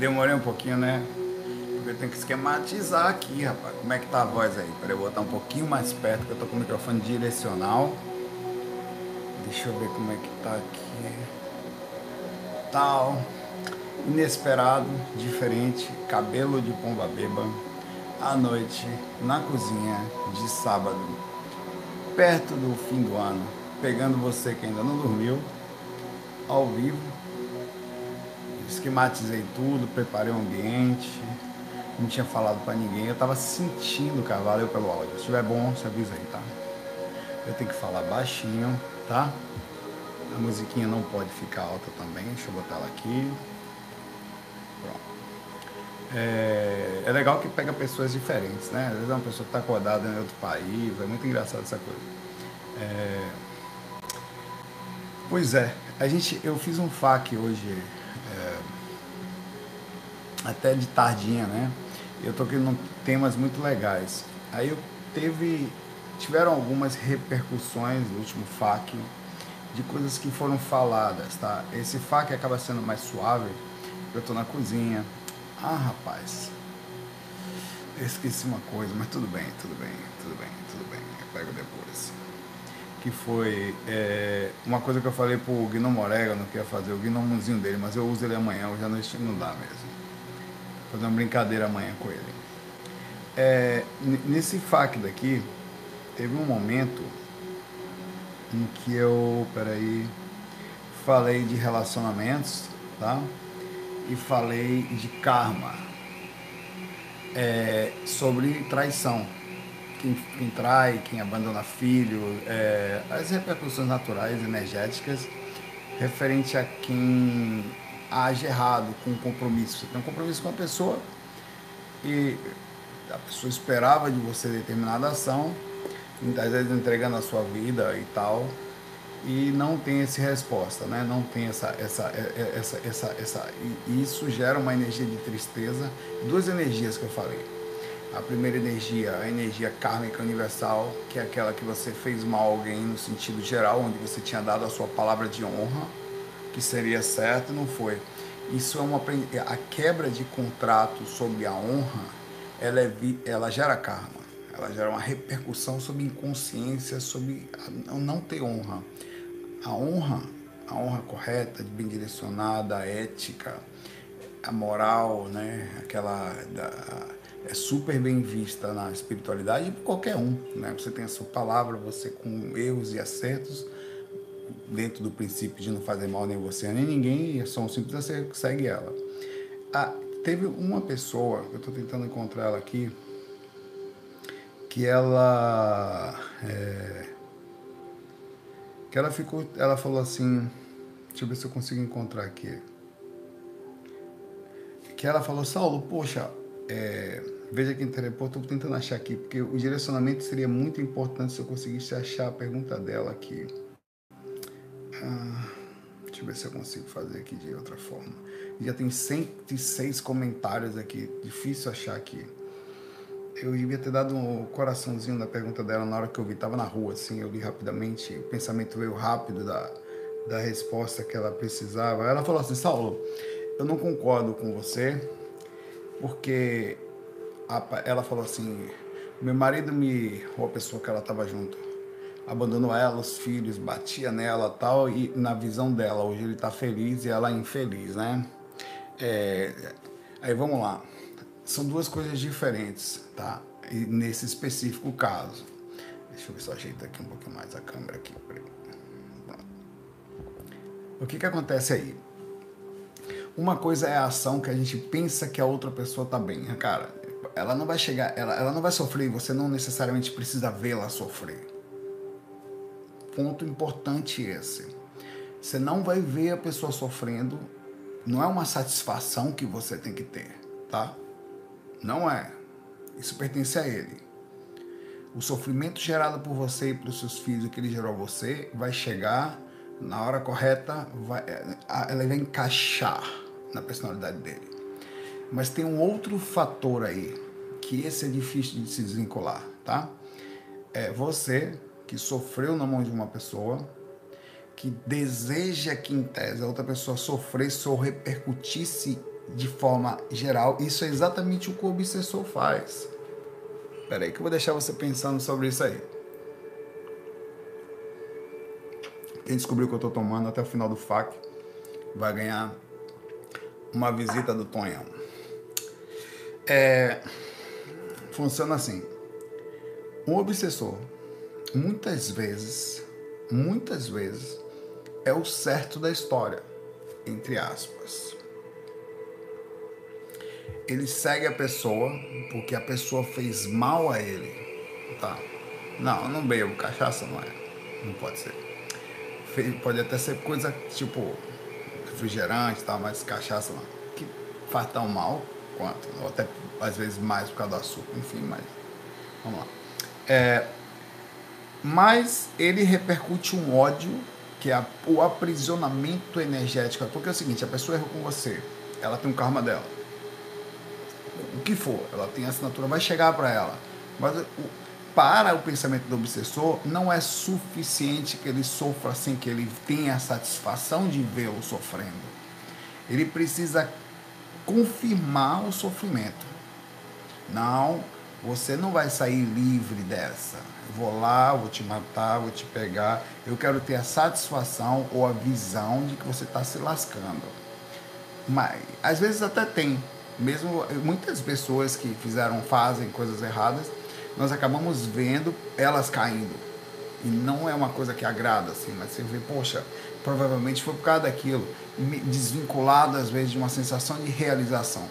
Demorei um pouquinho, né? Porque eu tenho que esquematizar aqui, rapaz. Como é que tá a voz aí? Peraí, eu vou botar um pouquinho mais perto, que eu tô com o microfone direcional. Deixa eu ver como é que tá aqui. Tal. Inesperado, diferente, cabelo de pomba beba. À noite, na cozinha, de sábado, perto do fim do ano, pegando você que ainda não dormiu, ao vivo. Esquematizei tudo, preparei o ambiente, não tinha falado para ninguém, eu tava sentindo, cara, valeu pelo áudio. Se estiver bom, você avisa aí, tá? Eu tenho que falar baixinho, tá? A musiquinha não pode ficar alta também, deixa eu botar ela aqui. Pronto. É, é legal que pega pessoas diferentes, né? Às vezes é uma pessoa que está acordada em outro país, é muito engraçado essa coisa. É, pois é, a gente, eu fiz um FAQ hoje, até de tardinha, né? Eu toquei em temas muito legais. Aí eu teve, tiveram algumas repercussões no último FAQ de coisas que foram faladas, tá? Esse FAQ acaba sendo mais suave, eu tô na cozinha. Ah, rapaz, eu esqueci uma coisa, mas tudo bem, tudo bem, tudo bem, tudo bem, eu pego depois que foi é, uma coisa que eu falei pro Gnomo Orégano que ia fazer, o gnomozinho dele, mas eu uso ele amanhã, hoje à noite não dá mesmo. Fazer uma brincadeira amanhã com ele. É, nesse FAQ daqui, teve um momento em que eu, peraí, falei de relacionamentos, tá? E falei de karma, é, sobre traição quem, quem trai, quem abandona filho, é, as repercussões naturais, energéticas, referente a quem age errado com um compromisso. Você tem um compromisso com a pessoa e a pessoa esperava de você determinada ação, muitas vezes entregando a sua vida e tal, e não tem essa resposta, né? Não tem essa, essa, essa, essa, essa, e isso gera uma energia de tristeza, duas energias que eu falei a primeira energia, a energia kármica universal, que é aquela que você fez mal a alguém no sentido geral, onde você tinha dado a sua palavra de honra, que seria certo, não foi. Isso é uma a quebra de contrato sobre a honra, ela, é, ela gera karma. Ela gera uma repercussão sobre inconsciência, sobre não ter honra. A honra, a honra correta, bem direcionada, a ética, a moral, né? Aquela da, é super bem vista na espiritualidade por qualquer um. Né? Você tem a sua palavra, você com erros e acertos, dentro do princípio de não fazer mal nem você nem ninguém, é só um simples você segue ela. Ah, teve uma pessoa, eu estou tentando encontrar ela aqui, que ela. É, que ela ficou. Ela falou assim. Deixa eu ver se eu consigo encontrar aqui. Que ela falou, Saulo, poxa, é, veja que interessante, estou tentando achar aqui, porque o direcionamento seria muito importante se eu conseguisse achar a pergunta dela aqui. Ah, deixa eu ver se eu consigo fazer aqui de outra forma. Já tem 106 comentários aqui, difícil achar aqui. Eu devia ter dado um coraçãozinho na pergunta dela na hora que eu vi, estava na rua, assim, eu li rapidamente, o pensamento veio rápido da, da resposta que ela precisava. Ela falou assim, Saulo, eu não concordo com você, porque a, ela falou assim: meu marido me, ou a pessoa que ela estava junto, abandonou ela, os filhos, batia nela tal, e na visão dela, hoje ele está feliz e ela é infeliz, né? É, aí vamos lá. São duas coisas diferentes, tá? E nesse específico caso. Deixa eu ver se eu ajeito aqui um pouquinho mais a câmera aqui. O que que acontece aí? Uma coisa é a ação que a gente pensa que a outra pessoa tá bem. Cara, ela não vai chegar, ela, ela não vai sofrer, você não necessariamente precisa vê-la sofrer. Ponto importante esse. Você não vai ver a pessoa sofrendo, não é uma satisfação que você tem que ter, tá? Não é. Isso pertence a ele. O sofrimento gerado por você e pelos seus filhos, o que ele gerou a você, vai chegar na hora correta, vai, ela vai encaixar na personalidade dele. Mas tem um outro fator aí, que esse é difícil de se desvincular, tá? É você que sofreu na mão de uma pessoa, que deseja que em tese a outra pessoa sofresse ou repercutisse de forma geral, isso é exatamente o que o obsessor faz. Espera aí que eu vou deixar você pensando sobre isso aí. Quem descobriu que eu estou tomando até o final do FAC vai ganhar uma visita do Tonhão. É, funciona assim. Um obsessor, muitas vezes, muitas vezes, é o certo da história, entre aspas. Ele segue a pessoa porque a pessoa fez mal a ele. Tá? Não, eu não bebo cachaça, não é. Não pode ser. Pode até ser coisa tipo refrigerante, tá? mas cachaça não. Que faz tão mal quanto. Ou até às vezes mais por causa do açúcar, enfim, mas. Vamos lá. É, mas ele repercute um ódio, que é o aprisionamento energético. Porque é o seguinte, a pessoa errou com você, ela tem um karma dela. O que for, ela tem assinatura, vai chegar para ela. Mas o, para o pensamento do obsessor, não é suficiente que ele sofra sem que ele tenha a satisfação de vê-lo sofrendo. Ele precisa confirmar o sofrimento. Não, você não vai sair livre dessa. Eu vou lá, vou te matar, vou te pegar. Eu quero ter a satisfação ou a visão de que você está se lascando. Mas às vezes até tem. Mesmo muitas pessoas que fizeram, fazem coisas erradas, nós acabamos vendo elas caindo. E não é uma coisa que agrada, assim, mas você vê, poxa, provavelmente foi por causa daquilo, desvinculado às vezes de uma sensação de realização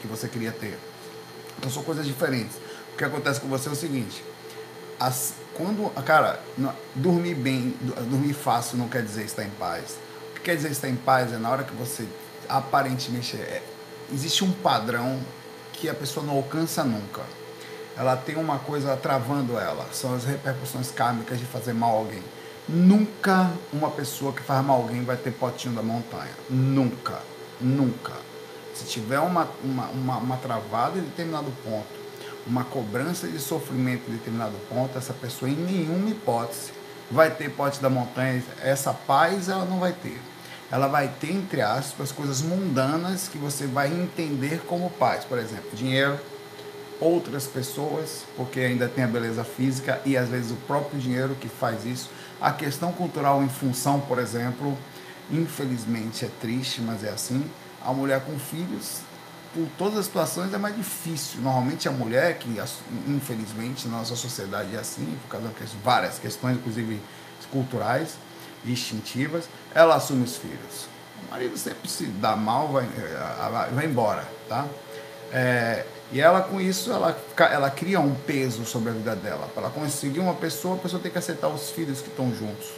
que você queria ter. Então são coisas diferentes. O que acontece com você é o seguinte: as, quando, cara, dormir bem, dormir fácil não quer dizer estar em paz. O que quer dizer estar em paz é na hora que você aparentemente é, existe um padrão que a pessoa não alcança nunca. Ela tem uma coisa travando ela, são as repercussões kármicas de fazer mal a alguém. Nunca uma pessoa que faz mal a alguém vai ter potinho da montanha. Nunca. Nunca. Se tiver uma, uma, uma, uma travada em determinado ponto, uma cobrança de sofrimento em determinado ponto, essa pessoa em nenhuma hipótese vai ter pote da montanha. Essa paz ela não vai ter. Ela vai ter, entre aspas, coisas mundanas que você vai entender como paz. Por exemplo, dinheiro, outras pessoas, porque ainda tem a beleza física e às vezes o próprio dinheiro que faz isso. A questão cultural em função, por exemplo, infelizmente é triste, mas é assim. A mulher com filhos por todas as situações é mais difícil. Normalmente a mulher, que infelizmente na nossa sociedade é assim, por causa de várias questões, inclusive culturais instintivas, ela assume os filhos. O marido sempre se dá mal, vai, eh, vai embora, tá? É, e ela com isso, ela, ela cria um peso sobre a vida dela. Para ela conseguir uma pessoa, a pessoa tem que aceitar os filhos que estão juntos.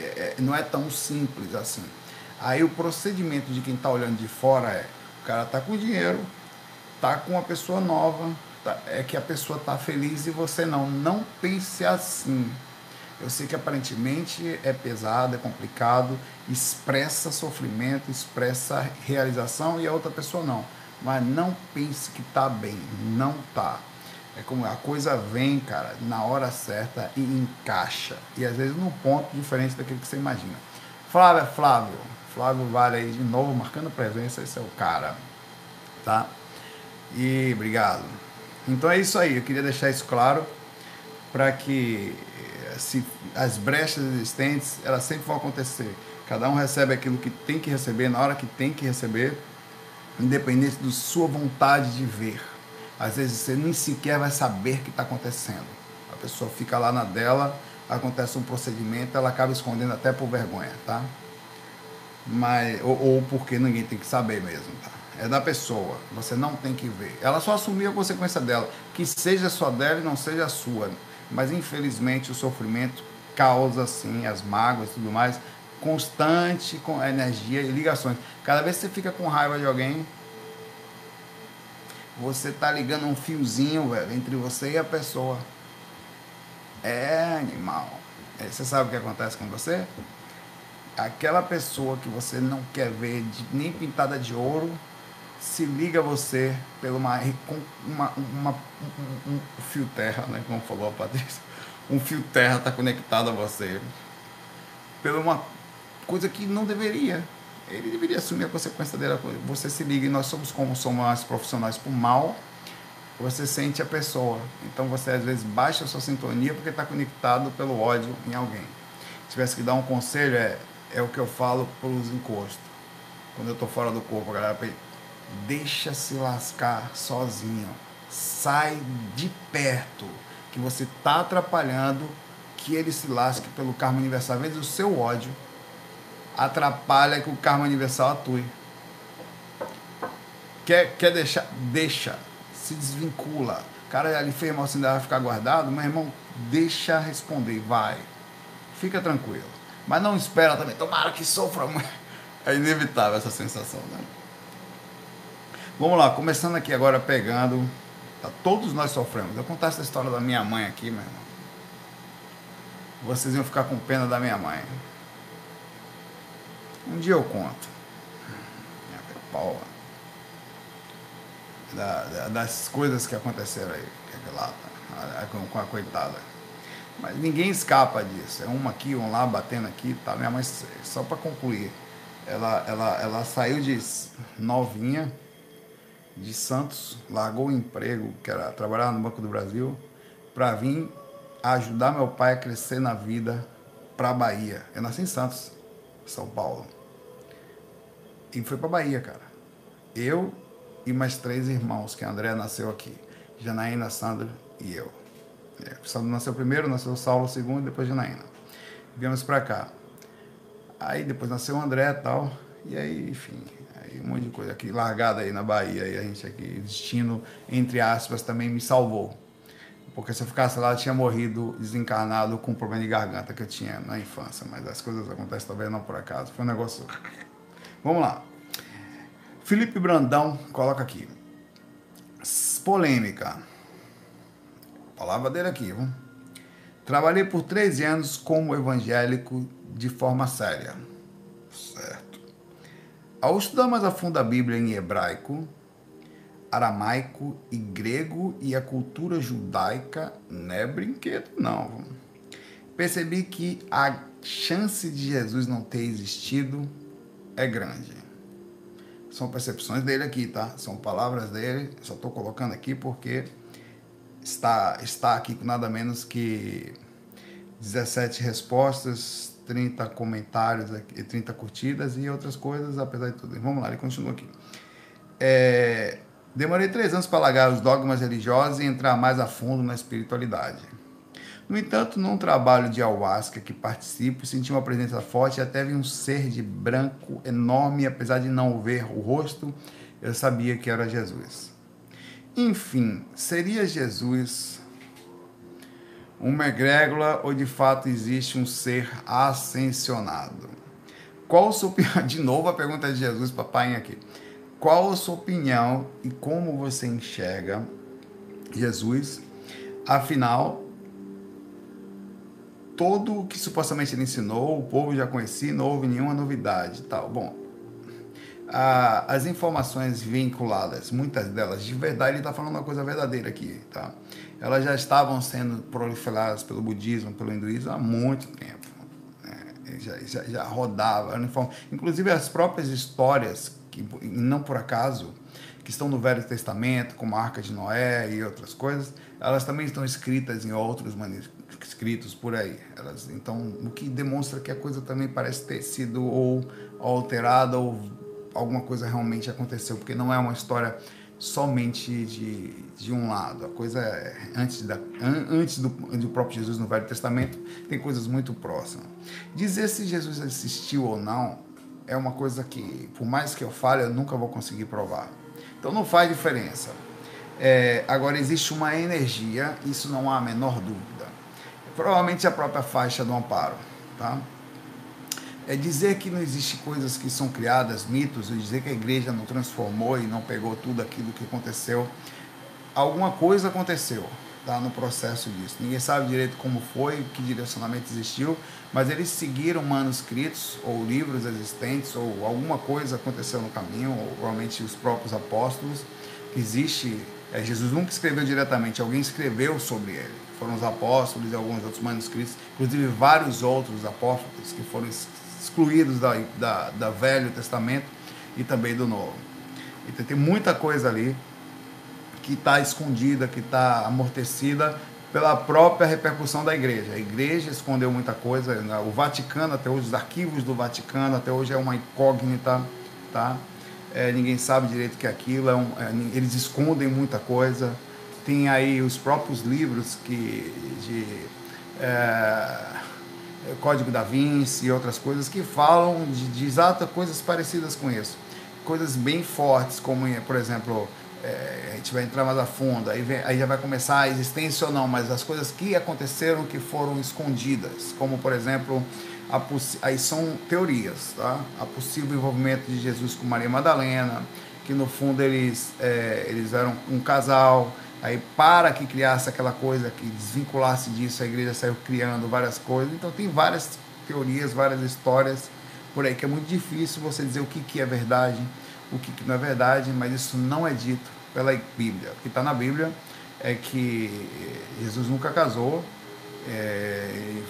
É, não é tão simples assim. Aí o procedimento de quem está olhando de fora é o cara tá com dinheiro, tá com uma pessoa nova, tá, é que a pessoa tá feliz e você não. Não pense assim. Eu sei que aparentemente é pesado, é complicado, expressa sofrimento, expressa realização e a outra pessoa não. Mas não pense que tá bem, não tá. É como a coisa vem, cara, na hora certa e encaixa. E às vezes num ponto diferente daquilo que você imagina. Flávio, é Flávio, Flávio Vale aí de novo, marcando presença, esse é o cara, tá? E obrigado. Então é isso aí, eu queria deixar isso claro para que eh, se as brechas existentes, elas sempre vão acontecer. Cada um recebe aquilo que tem que receber na hora que tem que receber, independente da sua vontade de ver. Às vezes você nem sequer vai saber o que está acontecendo. A pessoa fica lá na dela, acontece um procedimento, ela acaba escondendo até por vergonha, tá? Mas ou, ou, porque ninguém tem que saber mesmo, tá? É da pessoa, você não tem que ver. Ela só assumiu a consequência dela, que seja só dela e não seja sua. Mas infelizmente o sofrimento causa assim as mágoas e tudo mais, constante com energia e ligações. Cada vez que você fica com raiva de alguém, você tá ligando um fiozinho, velho, entre você e a pessoa. É animal. É, você sabe o que acontece com você? Aquela pessoa que você não quer ver de, nem pintada de ouro se liga a você pelo uma, uma, uma um, um, fio terra, né? Como falou a Patrícia. Um fio terra está conectado a você. Pela uma coisa que não deveria. ele deveria assumir a consequência dele. Você se liga e nós somos como somos profissionais por mal, você sente a pessoa. Então você às vezes baixa a sua sintonia porque está conectado pelo ódio em alguém. Se tivesse que dar um conselho, é, é o que eu falo para os encostos. Quando eu estou fora do corpo, a galera deixa se lascar sozinho. Sai de perto, que você está atrapalhando que ele se lasque pelo karma universal. Às vezes o seu ódio atrapalha que o karma universal atue. Quer, quer deixar? Deixa. Se desvincula. Cara ali fez mal, assim, vai ficar guardado. Meu irmão, deixa responder. Vai. Fica tranquilo. Mas não espera também. Tomara que sofra muito. É inevitável essa sensação, né? Vamos lá, começando aqui agora pegando. Tá, todos nós sofremos. Eu contar essa história da minha mãe aqui, meu irmão. Vocês iam ficar com pena da minha mãe. Um dia eu conto. Paula. Da, da, das coisas que aconteceram aí, que é lá, com a coitada. Mas ninguém escapa disso. É uma aqui, um lá, batendo aqui, tá? Minha mãe, só para concluir, ela, ela, ela saiu de novinha, de Santos, largou o emprego, que era trabalhar no Banco do Brasil, para vir ajudar meu pai a crescer na vida para Bahia. Eu nasci em Santos, São Paulo. E fui para Bahia, cara. Eu e mais três irmãos, que André nasceu aqui. Janaína, Sandra e eu. É, Sandra nasceu primeiro, nasceu Saulo segundo depois Janaína. Viemos para cá. Aí depois nasceu André e tal. E aí, enfim, aí um monte de coisa aqui, largada aí na Bahia. E a gente aqui, destino, entre aspas, também me salvou. Porque se eu ficasse lá, eu tinha morrido desencarnado com um problema de garganta que eu tinha na infância. Mas as coisas acontecem talvez não por acaso. Foi um negócio Vamos lá. Felipe Brandão coloca aqui. Polêmica. Palavra dele aqui, viu? Trabalhei por 13 anos como evangélico de forma séria. Certo. Ao estudar mais a fundo a Bíblia em hebraico, aramaico e grego e a cultura judaica, não é brinquedo, não. Percebi que a chance de Jesus não ter existido é grande. São percepções dele aqui, tá? São palavras dele. Só estou colocando aqui porque está, está aqui com nada menos que 17 respostas, 30 comentários, 30 curtidas e outras coisas, apesar de tudo. Vamos lá, ele continua aqui. É, demorei três anos para largar os dogmas religiosos e entrar mais a fundo na espiritualidade. No entanto, num trabalho de ayahuasca que participo, senti uma presença forte e até vi um ser de branco enorme, apesar de não ver o rosto, eu sabia que era Jesus. Enfim, seria Jesus uma egrégula ou de fato existe um ser ascensionado? Qual sua opinião? De novo a pergunta de Jesus, papai aqui. Qual a sua opinião e como você enxerga Jesus? Afinal, todo o que supostamente ele ensinou, o povo já conhecia, não houve nenhuma novidade tal. Bom, as informações vinculadas, muitas delas de verdade, ele está falando uma coisa verdadeira aqui, tá? Elas já estavam sendo proliferadas pelo budismo, pelo hinduísmo há muito tempo. Né? Já, já, já rodava, inclusive as próprias histórias, que não por acaso, que estão no Velho Testamento, como a Arca de Noé e outras coisas, elas também estão escritas em outros manuscritos por aí. Elas, então, o que demonstra que a coisa também parece ter sido ou alterada ou alguma coisa realmente aconteceu, porque não é uma história somente de, de um lado. A coisa é, antes, da, antes do, do próprio Jesus no Velho Testamento, tem coisas muito próximas. Dizer se Jesus existiu ou não é uma coisa que, por mais que eu fale, eu nunca vou conseguir provar. Então não faz diferença. É, agora existe uma energia, isso não há a menor dúvida provavelmente a própria faixa do amparo. Tá? É dizer que não existe coisas que são criadas, mitos, ou dizer que a igreja não transformou e não pegou tudo aquilo que aconteceu. Alguma coisa aconteceu tá, no processo disso. Ninguém sabe direito como foi, que direcionamento existiu, mas eles seguiram manuscritos ou livros existentes, ou alguma coisa aconteceu no caminho, ou provavelmente os próprios apóstolos. Existe, é, Jesus nunca escreveu diretamente, alguém escreveu sobre ele foram os apóstolos e alguns outros manuscritos, inclusive vários outros apóstolos que foram excluídos da, da, da Velho Testamento e também do Novo. Então tem muita coisa ali que está escondida, que está amortecida pela própria repercussão da igreja. A igreja escondeu muita coisa, né? o Vaticano, até hoje, os arquivos do Vaticano, até hoje é uma incógnita, tá? É, ninguém sabe direito o que é aquilo, é um, é, eles escondem muita coisa. Tem aí os próprios livros que, de é, Código da Vinci e outras coisas que falam de, de exatas coisas parecidas com isso. Coisas bem fortes, como, por exemplo, é, a gente vai entrar mais a fundo, aí, vem, aí já vai começar a existência ou não, mas as coisas que aconteceram que foram escondidas, como por exemplo, a, aí são teorias, tá? A possível envolvimento de Jesus com Maria Madalena, que no fundo eles, é, eles eram um casal, aí para que criasse aquela coisa, que desvinculasse disso, a igreja saiu criando várias coisas, então tem várias teorias, várias histórias por aí, que é muito difícil você dizer o que, que é verdade, o que, que não é verdade, mas isso não é dito pela Bíblia. O que está na Bíblia é que Jesus nunca casou, é,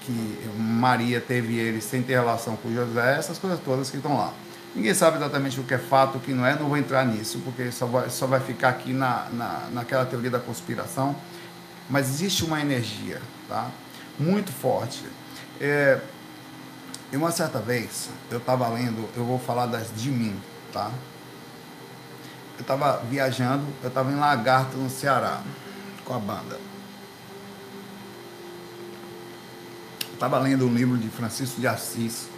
que Maria teve ele sem ter relação com José, essas coisas todas que estão lá. Ninguém sabe exatamente o que é fato, o que não é, não vou entrar nisso, porque só vai, só vai ficar aqui na, na, naquela teoria da conspiração. Mas existe uma energia tá? muito forte. É, e uma certa vez, eu estava lendo, eu vou falar das de mim, tá? eu estava viajando, eu estava em Lagarto, no Ceará, com a banda. Estava lendo um livro de Francisco de Assis,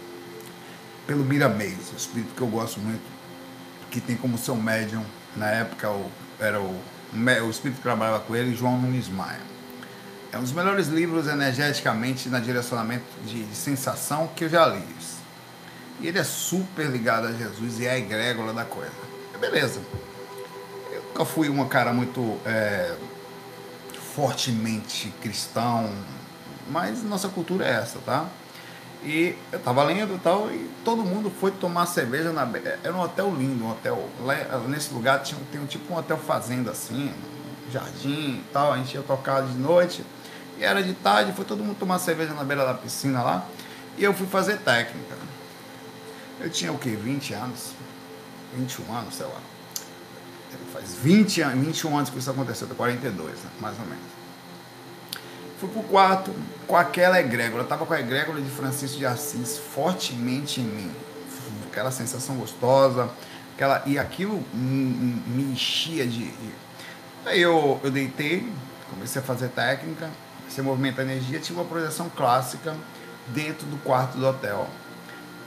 pelo Miramês, o espírito que eu gosto muito, que tem como seu médium, na época o, era o, o espírito que trabalhava com ele, João Nunes Maia. É um dos melhores livros energeticamente na direcionamento de, de sensação que eu já li. E ele é super ligado a Jesus e é a egrégora da coisa. Beleza nunca fui uma cara muito é, fortemente cristão, mas nossa cultura é essa, tá? E eu tava lendo e tal, e todo mundo foi tomar cerveja na. Era um hotel lindo, um hotel. Lá, nesse lugar tinha, tem um tipo um hotel fazenda assim, jardim e tal. A gente ia tocar de noite, e era de tarde, foi todo mundo tomar cerveja na beira da piscina lá, e eu fui fazer técnica. Eu tinha o quê? 20 anos? 21 anos, sei lá faz 20 anos, 21 anos que isso aconteceu, 42, né? mais ou menos. Fui pro quarto com aquela egrégora, eu tava com a egrégora de Francisco de Assis fortemente em mim. Aquela sensação gostosa, aquela, e aquilo me enchia de. Aí eu, eu deitei, comecei a fazer técnica, comecei a movimentar energia, tive uma projeção clássica dentro do quarto do hotel.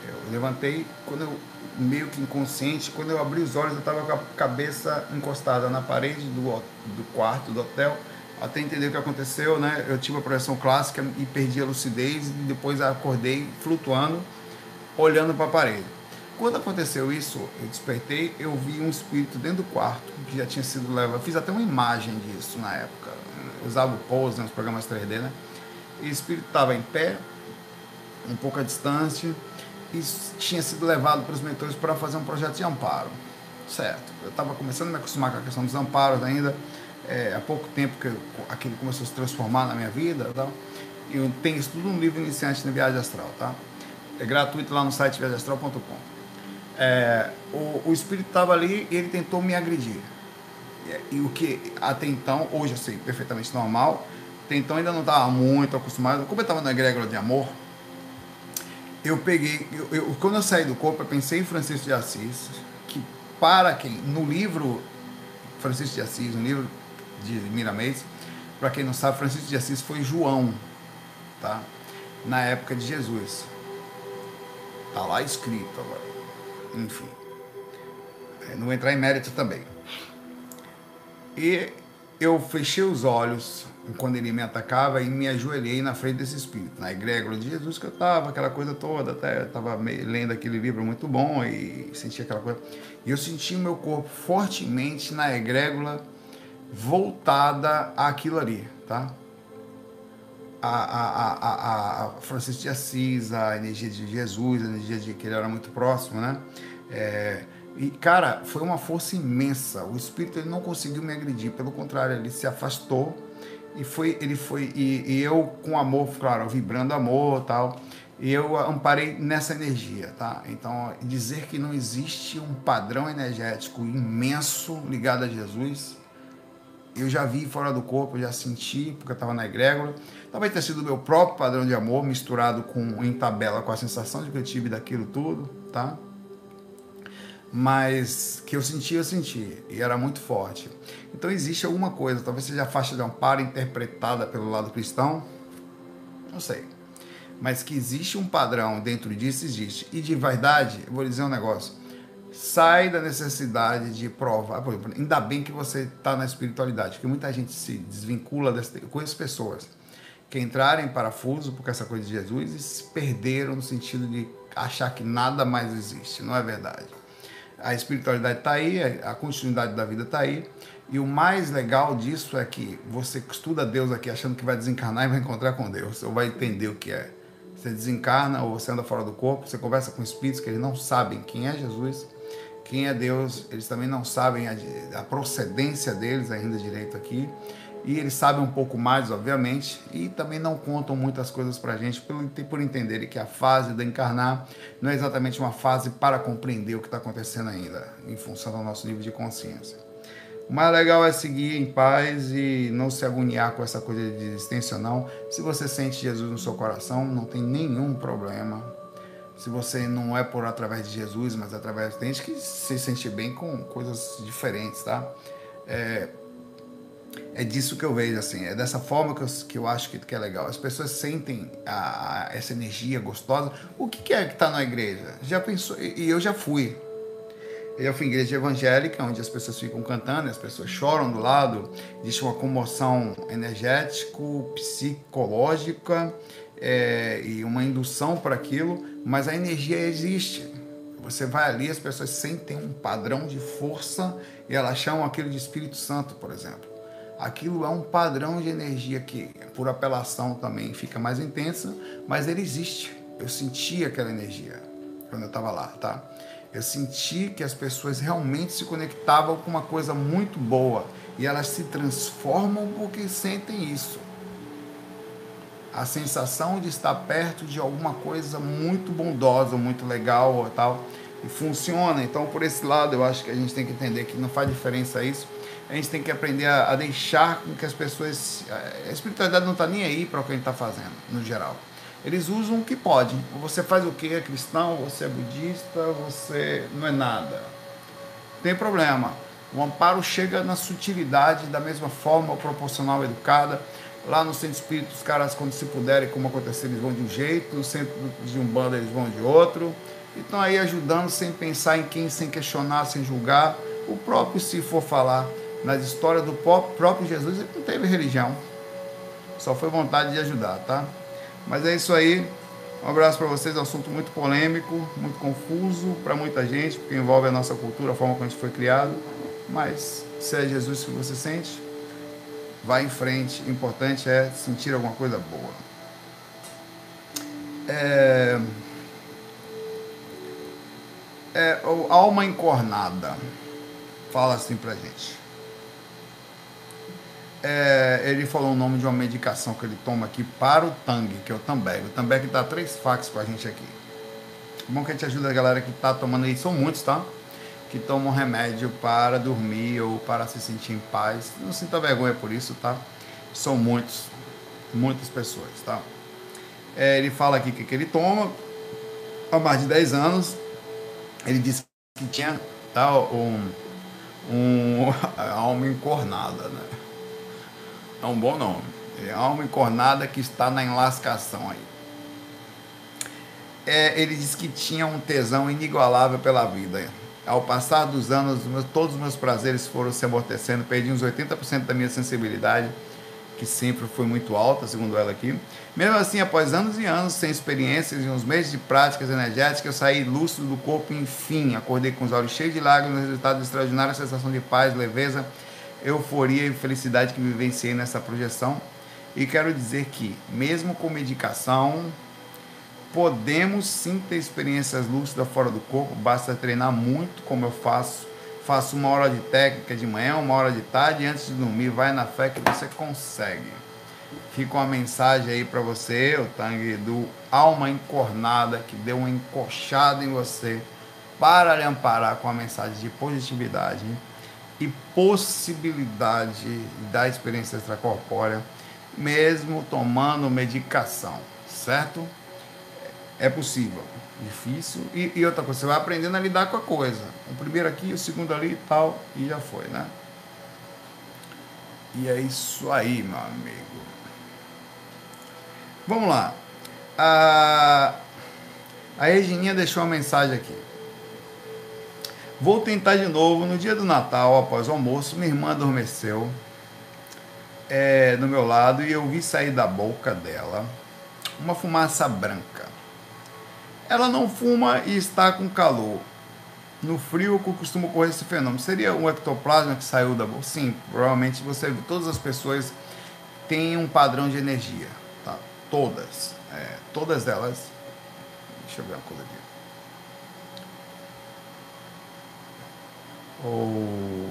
Eu levantei, quando eu meio que inconsciente. Quando eu abri os olhos, eu estava com a cabeça encostada na parede do, do quarto do hotel, até entender o que aconteceu, né? Eu tive a projeção clássica e perdi a lucidez, e depois acordei flutuando, olhando para a parede. Quando aconteceu isso, eu despertei, eu vi um espírito dentro do quarto, que já tinha sido levado. Fiz até uma imagem disso na época. Eu usava o Pose, né, os programas 3D, né? E o espírito estava em pé, um pouco à distância, e tinha sido levado para os mentores para fazer um projeto de amparo. Certo. Eu estava começando a me acostumar com a questão dos amparos ainda, é, há pouco tempo que aquilo começou a se transformar na minha vida. Tal. Eu tenho isso tudo no livro Iniciante na Viagem Astral. Tá? É gratuito lá no site viagemastral.com. É, o, o espírito estava ali e ele tentou me agredir. E, e o que até então, hoje eu sei perfeitamente normal, até então ainda não estava muito acostumado. Como eu estava na egrégora de amor, eu peguei, eu, eu, quando eu saí do corpo, eu pensei em Francisco de Assis, que para quem, no livro Francisco de Assis, no livro de Miramês, para quem não sabe, Francisco de Assis foi João, tá? Na época de Jesus. Tá lá escrito agora. Enfim. É, não vou entrar em mérito também. E eu fechei os olhos, quando ele me atacava e me ajoelhei na frente desse espírito, na egrégora de Jesus que eu estava, aquela coisa toda, até estava lendo aquele livro muito bom e sentia aquela coisa. E eu senti o meu corpo fortemente na egrégora voltada àquilo ali, tá? A, a, a, a, Francisco de Assis, a energia de Jesus, a energia de que ele era muito próximo, né? É, e, cara, foi uma força imensa. O espírito ele não conseguiu me agredir, pelo contrário, ele se afastou e foi ele foi e, e, eu com amor claro vibrando amor tal E eu amparei nessa energia, tá? Então, dizer que não existe um padrão energético imenso ligado a Jesus, eu já vi fora do corpo, eu já senti, porque eu estava na egrégora. Talvez tenha sido o meu próprio padrão de amor misturado com em tabela com a sensação de que eu tive daquilo tudo, tá? Mas que eu senti, eu senti, e era muito forte. Então existe alguma coisa, talvez seja a faixa de amparo interpretada pelo lado cristão, não sei mas que existe um padrão dentro disso, existe. E de verdade, eu vou dizer um negócio. Sai da necessidade de provar. Por exemplo, ainda bem que você está na espiritualidade, porque muita gente se desvincula dessa. Eu pessoas que entraram em parafuso por essa coisa de Jesus e se perderam no sentido de achar que nada mais existe. Não é verdade. A espiritualidade está aí, a continuidade da vida está aí. E o mais legal disso é que você estuda Deus aqui achando que vai desencarnar e vai encontrar com Deus, ou vai entender o que é. Você desencarna ou você anda fora do corpo, você conversa com espíritos que eles não sabem quem é Jesus, quem é Deus, eles também não sabem a, a procedência deles ainda direito aqui. E eles sabem um pouco mais, obviamente, e também não contam muitas coisas para a gente por, por entenderem que a fase do encarnar não é exatamente uma fase para compreender o que está acontecendo ainda, em função do nosso nível de consciência. O mais legal é seguir em paz e não se agoniar com essa coisa de desistência, não. Se você sente Jesus no seu coração, não tem nenhum problema. Se você não é por através de Jesus, mas através de gente que se sente bem com coisas diferentes, tá? É, é disso que eu vejo, assim. É dessa forma que eu, que eu acho que, que é legal. As pessoas sentem a, a, essa energia gostosa. O que, que é que está na igreja? Já pensou? E eu já fui eu fui em igreja evangélica, onde as pessoas ficam cantando, as pessoas choram do lado, existe uma comoção energético, psicológica é, e uma indução para aquilo, mas a energia existe. Você vai ali, as pessoas sentem um padrão de força e elas chamam aquilo de Espírito Santo, por exemplo. Aquilo é um padrão de energia que, por apelação, também fica mais intensa, mas ele existe. Eu senti aquela energia quando eu estava lá, tá? Eu senti que as pessoas realmente se conectavam com uma coisa muito boa e elas se transformam porque sentem isso. A sensação de estar perto de alguma coisa muito bondosa, muito legal ou tal, e funciona. Então, por esse lado, eu acho que a gente tem que entender que não faz diferença isso. A gente tem que aprender a, a deixar com que as pessoas. A espiritualidade não está nem aí para o que a gente está fazendo, no geral. Eles usam o que pode. Você faz o que? É cristão, você é budista, você não é nada. Tem problema. O amparo chega na sutilidade, da mesma forma, proporcional, educada. Lá no centro espírita, os caras, quando se puderem, como acontecer, eles vão de um jeito. No centro de um bando, eles vão de outro. E estão aí ajudando sem pensar em quem, sem questionar, sem julgar. O próprio, se for falar nas histórias do próprio Jesus, ele não teve religião. Só foi vontade de ajudar, tá? Mas é isso aí. Um abraço para vocês. É assunto muito polêmico, muito confuso para muita gente, porque envolve a nossa cultura, a forma como a gente foi criado. Mas se é Jesus que você sente, vá em frente. O importante é sentir alguma coisa boa. É, é, alma encornada. Fala assim pra gente é, ele falou o nome de uma medicação que ele toma aqui para o Tang, que é o Tambeg. O Tambeg dá três fax com a gente aqui. Bom que a gente ajuda a galera que está tomando aí, são muitos, tá? Que tomam remédio para dormir ou para se sentir em paz. Não sinta vergonha por isso, tá? São muitos, muitas pessoas, tá? É, ele fala aqui que, que ele toma há mais de 10 anos. Ele disse que tinha tá, um, um alma encornada, né? É um bom nome. É alma encornada que está na enlascação aí. É, ele diz que tinha um tesão inigualável pela vida. Ao passar dos anos, todos os meus prazeres foram se amortecendo, perdi uns 80% da minha sensibilidade, que sempre foi muito alta, segundo ela aqui. Mesmo assim, após anos e anos sem experiências e uns meses de práticas energéticas, eu saí lúcido do corpo enfim, acordei com os olhos cheios de lágrimas, resultado de extraordinária sensação de paz, leveza euforia e felicidade que vivenciei nessa projeção. E quero dizer que, mesmo com medicação, podemos sim ter experiências lúcidas fora do corpo, basta treinar muito, como eu faço. Faço uma hora de técnica de manhã, uma hora de tarde, antes de dormir, vai na fé que você consegue. Fica uma mensagem aí para você, o Tang, do alma encornada que deu uma encoxada em você para lhe amparar com a mensagem de positividade e possibilidade da experiência extracorpórea, mesmo tomando medicação, certo? É possível. Difícil. E, e outra coisa, você vai aprendendo a lidar com a coisa. O primeiro aqui, o segundo ali e tal, e já foi, né? E é isso aí, meu amigo. Vamos lá. A, a Regininha deixou uma mensagem aqui. Vou tentar de novo no dia do Natal, após o almoço. Minha irmã adormeceu é, do meu lado e eu vi sair da boca dela uma fumaça branca. Ela não fuma e está com calor. No frio costuma ocorrer esse fenômeno. Seria um ectoplasma que saiu da boca? Sim, provavelmente você todas as pessoas têm um padrão de energia. Tá? Todas. É, todas elas. Deixa eu ver uma coisa aqui. O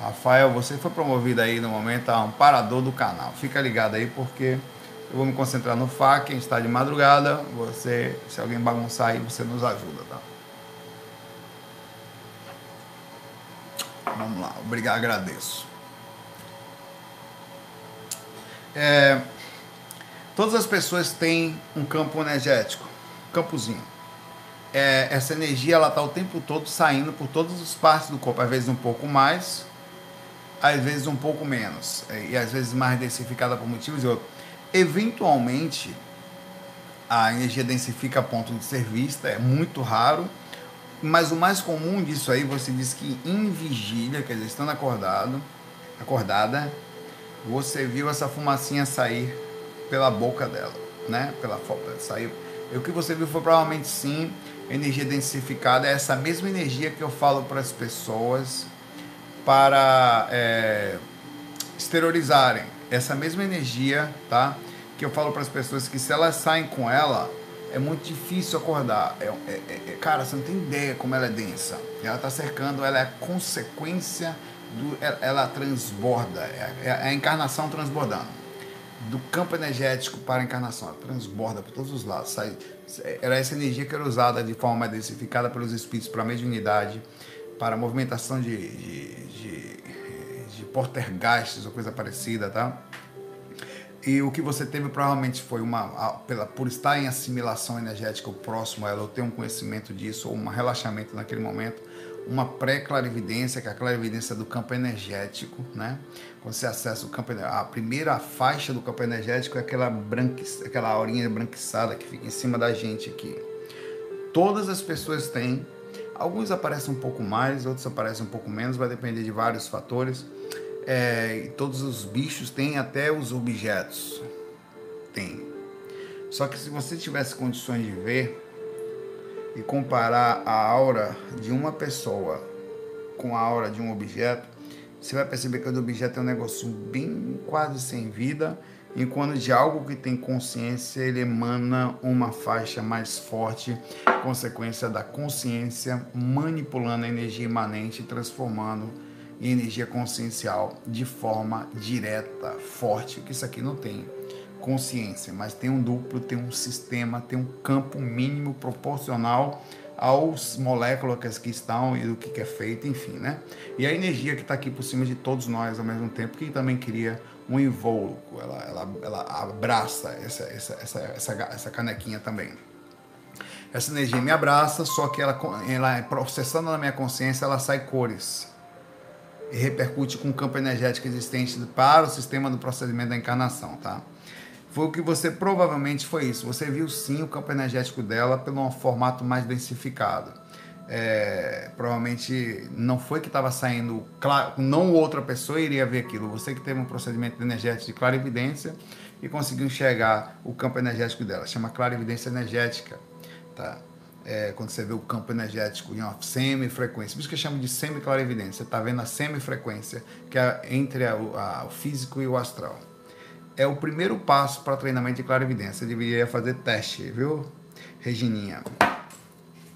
Rafael, você foi promovido aí no momento a um parador do canal. Fica ligado aí porque eu vou me concentrar no a gente está de madrugada. Você, se alguém bagunçar aí, você nos ajuda, tá? Vamos lá, obrigado, agradeço. É, todas as pessoas têm um campo energético, um campozinho é, essa energia ela está o tempo todo saindo por todas as partes do corpo, às vezes um pouco mais, às vezes um pouco menos, é, e às vezes mais densificada por motivos e outros. Eventualmente, a energia densifica a ponto de ser vista, é muito raro, mas o mais comum disso aí, você diz que em vigília, quer dizer, estando acordado, acordada, você viu essa fumacinha sair pela boca dela, né? Pela saiu. E o que você viu foi provavelmente sim energia densificada é essa mesma energia que eu falo para as pessoas para é, exteriorizarem. Essa mesma energia, tá? Que eu falo para as pessoas que se elas saem com ela, é muito difícil acordar. É, é, é, é cara, você não tem ideia como ela é densa. Ela está cercando, ela é a consequência do. Ela, ela transborda, é, é a encarnação transbordando do campo energético para a encarnação. Ela transborda por todos os lados. Sai, era essa energia que era usada de forma densificada pelos espíritos para a mediunidade, para a movimentação de, de, de portergastes ou coisa parecida, tá? E o que você teve provavelmente foi uma, pela, por estar em assimilação energética próximo a ela, ou ter um conhecimento disso, ou um relaxamento naquele momento, uma pré-clarividência, que é a clarividência do campo energético, né? Quando você acessa o campo a primeira faixa do campo energético é aquela branqui, aquela aurinha branquiçada que fica em cima da gente aqui. Todas as pessoas têm, alguns aparecem um pouco mais, outros aparecem um pouco menos, vai depender de vários fatores. É, todos os bichos têm até os objetos. Tem. Só que se você tivesse condições de ver, e comparar a aura de uma pessoa com a aura de um objeto, você vai perceber que o objeto é um negócio bem quase sem vida, enquanto de algo que tem consciência, ele emana uma faixa mais forte, consequência da consciência manipulando a energia imanente transformando em energia consciencial de forma direta, forte, que isso aqui não tem consciência, mas tem um duplo, tem um sistema, tem um campo mínimo proporcional aos moléculas que estão e do que é feito, enfim, né? E a energia que está aqui por cima de todos nós ao mesmo tempo, que também cria um invólucro, ela, ela, ela abraça essa, essa, essa, essa, essa canequinha também. Essa energia me abraça, só que ela, ela processando na minha consciência, ela sai cores e repercute com o campo energético existente para o sistema do procedimento da encarnação, tá? foi o que você provavelmente foi isso. Você viu sim o campo energético dela pelo formato mais densificado. É, provavelmente não foi que estava saindo, claro, não outra pessoa iria ver aquilo. Você que teve um procedimento energético de clarividência e conseguiu enxergar o campo energético dela. Chama clarividência energética, tá? É, quando você vê o campo energético em uma semifrequência. Por isso que eu chamo de semiclarividência. Você está vendo a semifrequência, que é entre a, a, o físico e o astral é o primeiro passo para treinamento de clarividência. Você deveria fazer teste, viu, Regininha?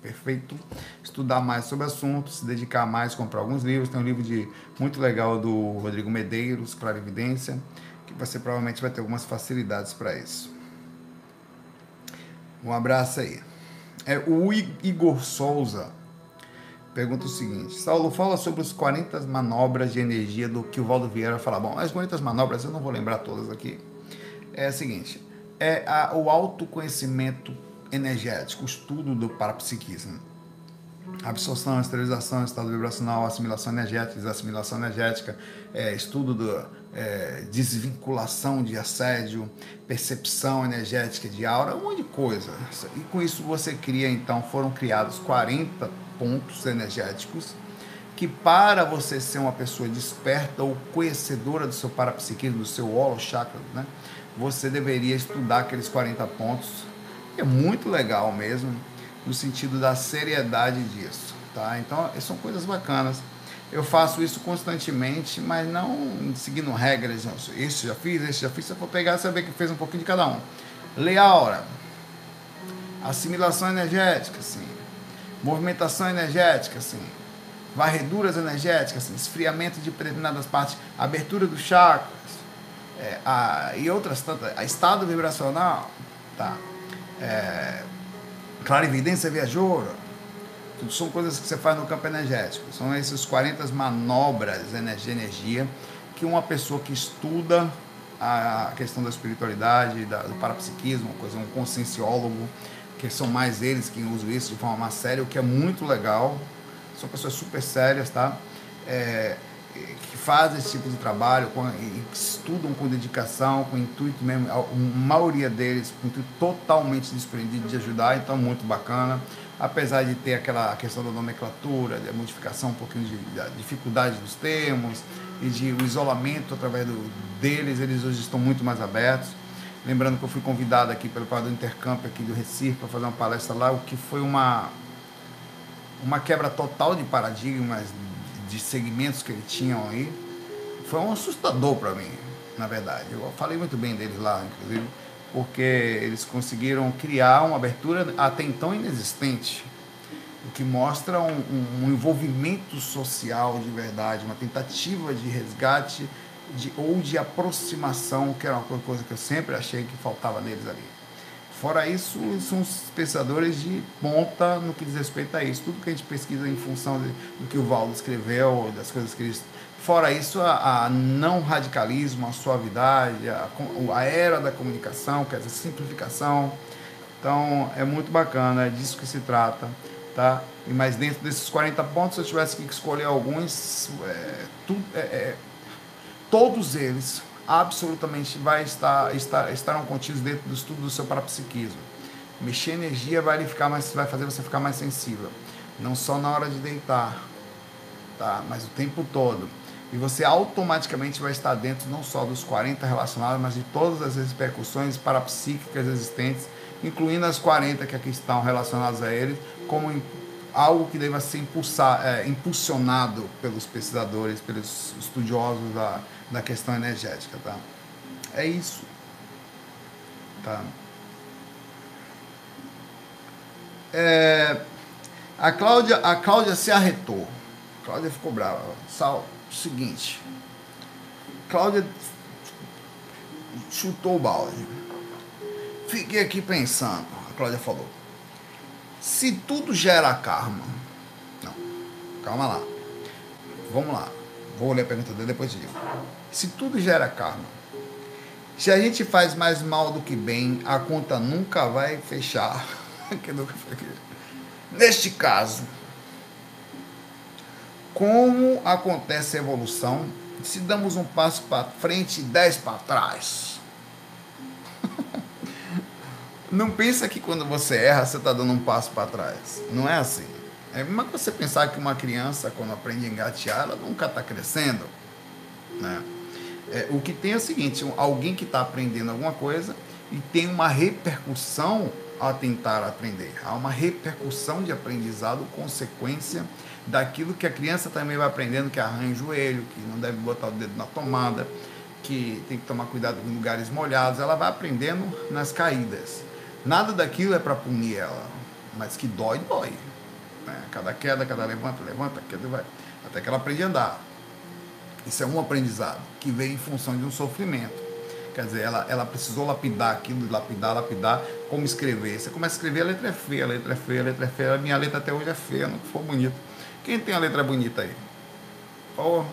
Perfeito. Estudar mais sobre o assunto, se dedicar mais, comprar alguns livros. Tem um livro de muito legal do Rodrigo Medeiros, Clarividência, que você provavelmente vai ter algumas facilidades para isso. Um abraço aí. É, o Igor Souza pergunta o seguinte: Saulo fala sobre os 40 manobras de energia do que o Valdo Vieira fala. Bom, as 40 manobras eu não vou lembrar todas aqui. É o seguinte: é a, o autoconhecimento energético, o estudo do parapsiquismo. Absorção, esterilização, estado vibracional, assimilação energética, desassimilação energética, é, estudo do é, desvinculação de assédio, percepção energética de aura, um monte de coisa. E com isso você cria, então, foram criados 40 pontos energéticos que para você ser uma pessoa desperta ou conhecedora do seu parapsiquismo, do seu holo chakra, né, você deveria estudar aqueles 40 pontos. É muito legal mesmo, no sentido da seriedade disso, tá? Então, são coisas bacanas. Eu faço isso constantemente, mas não seguindo regras. Não. Esse já fiz, esse já fiz. Se eu for pegar, vê que fez um pouquinho de cada um. Lei a hora. Assimilação energética, sim. Movimentação energética, sim. Varreduras energéticas, sim. Esfriamento de determinadas partes. Abertura dos chakras. É, a, e outras tantas. Estado vibracional. Tá. É, clarividência viajoura são coisas que você faz no campo energético. São essas 40 manobras de energia que uma pessoa que estuda a questão da espiritualidade, do parapsiquismo, coisa, um conscienciólogo, que são mais eles que usam isso de forma mais séria, o que é muito legal. São pessoas super sérias, tá? É, que fazem esse tipo de trabalho, com, estudam com dedicação, com intuito mesmo, a maioria deles com intuito totalmente desprendido de ajudar, então muito bacana apesar de ter aquela questão da nomenclatura, da modificação, um pouquinho de, da dificuldade dos termos e de o isolamento através do, deles, eles hoje estão muito mais abertos. Lembrando que eu fui convidado aqui pelo padre do Intercampo aqui do Recife para fazer uma palestra lá, o que foi uma uma quebra total de paradigmas, de segmentos que eles tinham aí. Foi um assustador para mim, na verdade. Eu falei muito bem deles lá, inclusive porque eles conseguiram criar uma abertura até então inexistente, o que mostra um, um envolvimento social de verdade, uma tentativa de resgate de, ou de aproximação, que era uma coisa que eu sempre achei que faltava neles ali. Fora isso, são pensadores de ponta no que diz respeito a isso. Tudo que a gente pesquisa em função de, do que o Valdo escreveu, das coisas que eles Fora isso, a, a, não radicalismo, a suavidade, a, a era da comunicação, quer dizer, simplificação. Então, é muito bacana, é disso que se trata. Tá? E mais dentro desses 40 pontos, se eu tivesse que escolher alguns, é, tu, é, é, todos eles absolutamente vai estar, estar, estarão contidos dentro do estudo do seu parapsiquismo. Mexer energia vai, ficar mais, vai fazer você ficar mais sensível. Não só na hora de deitar, tá? mas o tempo todo e você automaticamente vai estar dentro não só dos 40 relacionados, mas de todas as repercussões parapsíquicas existentes, incluindo as 40 que aqui estão relacionadas a ele, como algo que deva ser impulsar, é, impulsionado pelos pesquisadores, pelos estudiosos da, da questão energética. Tá? É isso. Tá? É, a, Cláudia, a Cláudia se arretou. A Cláudia ficou brava. Sal, seguinte. Cláudia chutou o balde. Fiquei aqui pensando, a Cláudia falou. Se tudo gera karma. Não, calma lá. Vamos lá. Vou ler a pergunta dele depois de digo. Se tudo gera karma, se a gente faz mais mal do que bem, a conta nunca vai fechar. Neste caso, como acontece a evolução se damos um passo para frente e dez para trás. Não pensa que quando você erra, você está dando um passo para trás. Não é assim. É mas você pensar que uma criança, quando aprende a engatear, ela nunca está crescendo. Né? É, o que tem é o seguinte: alguém que está aprendendo alguma coisa e tem uma repercussão a tentar aprender. Há uma repercussão de aprendizado, consequência daquilo que a criança também vai aprendendo, que arranha o joelho, que não deve botar o dedo na tomada, que tem que tomar cuidado com lugares molhados. Ela vai aprendendo nas caídas. Nada daquilo é para punir ela, mas que dói, dói. Né? Cada queda, cada levanta, levanta, queda, vai. Até que ela aprende a andar. Isso é um aprendizado que vem em função de um sofrimento. Quer dizer, ela, ela precisou lapidar aquilo, lapidar, lapidar, como escrever. Você começa a escrever, a letra é feia, a letra é feia, a letra é feia. A minha letra até hoje é feia, não for bonita. Quem tem a letra bonita aí? Porra.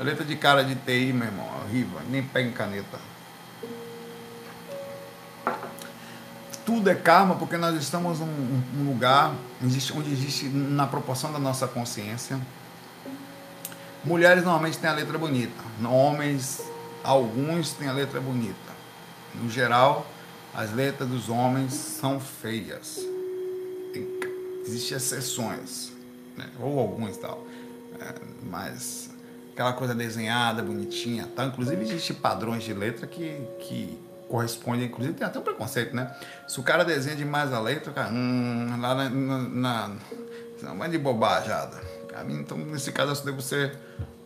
A letra de cara de TI, meu irmão, horrível, nem pega em caneta. Tudo é karma porque nós estamos num, num lugar onde existe, na proporção da nossa consciência, mulheres normalmente têm a letra bonita, homens, alguns têm a letra bonita. No geral, as letras dos homens são feias. Existem exceções, né? ou alguns tal. É, mas aquela coisa desenhada, bonitinha, tá? Inclusive existem padrões de letra que, que correspondem, inclusive tem até um preconceito, né? Se o cara desenha demais a letra, cara, hum, lá na, na, na é de bobajada. Então, nesse caso, eu devo ser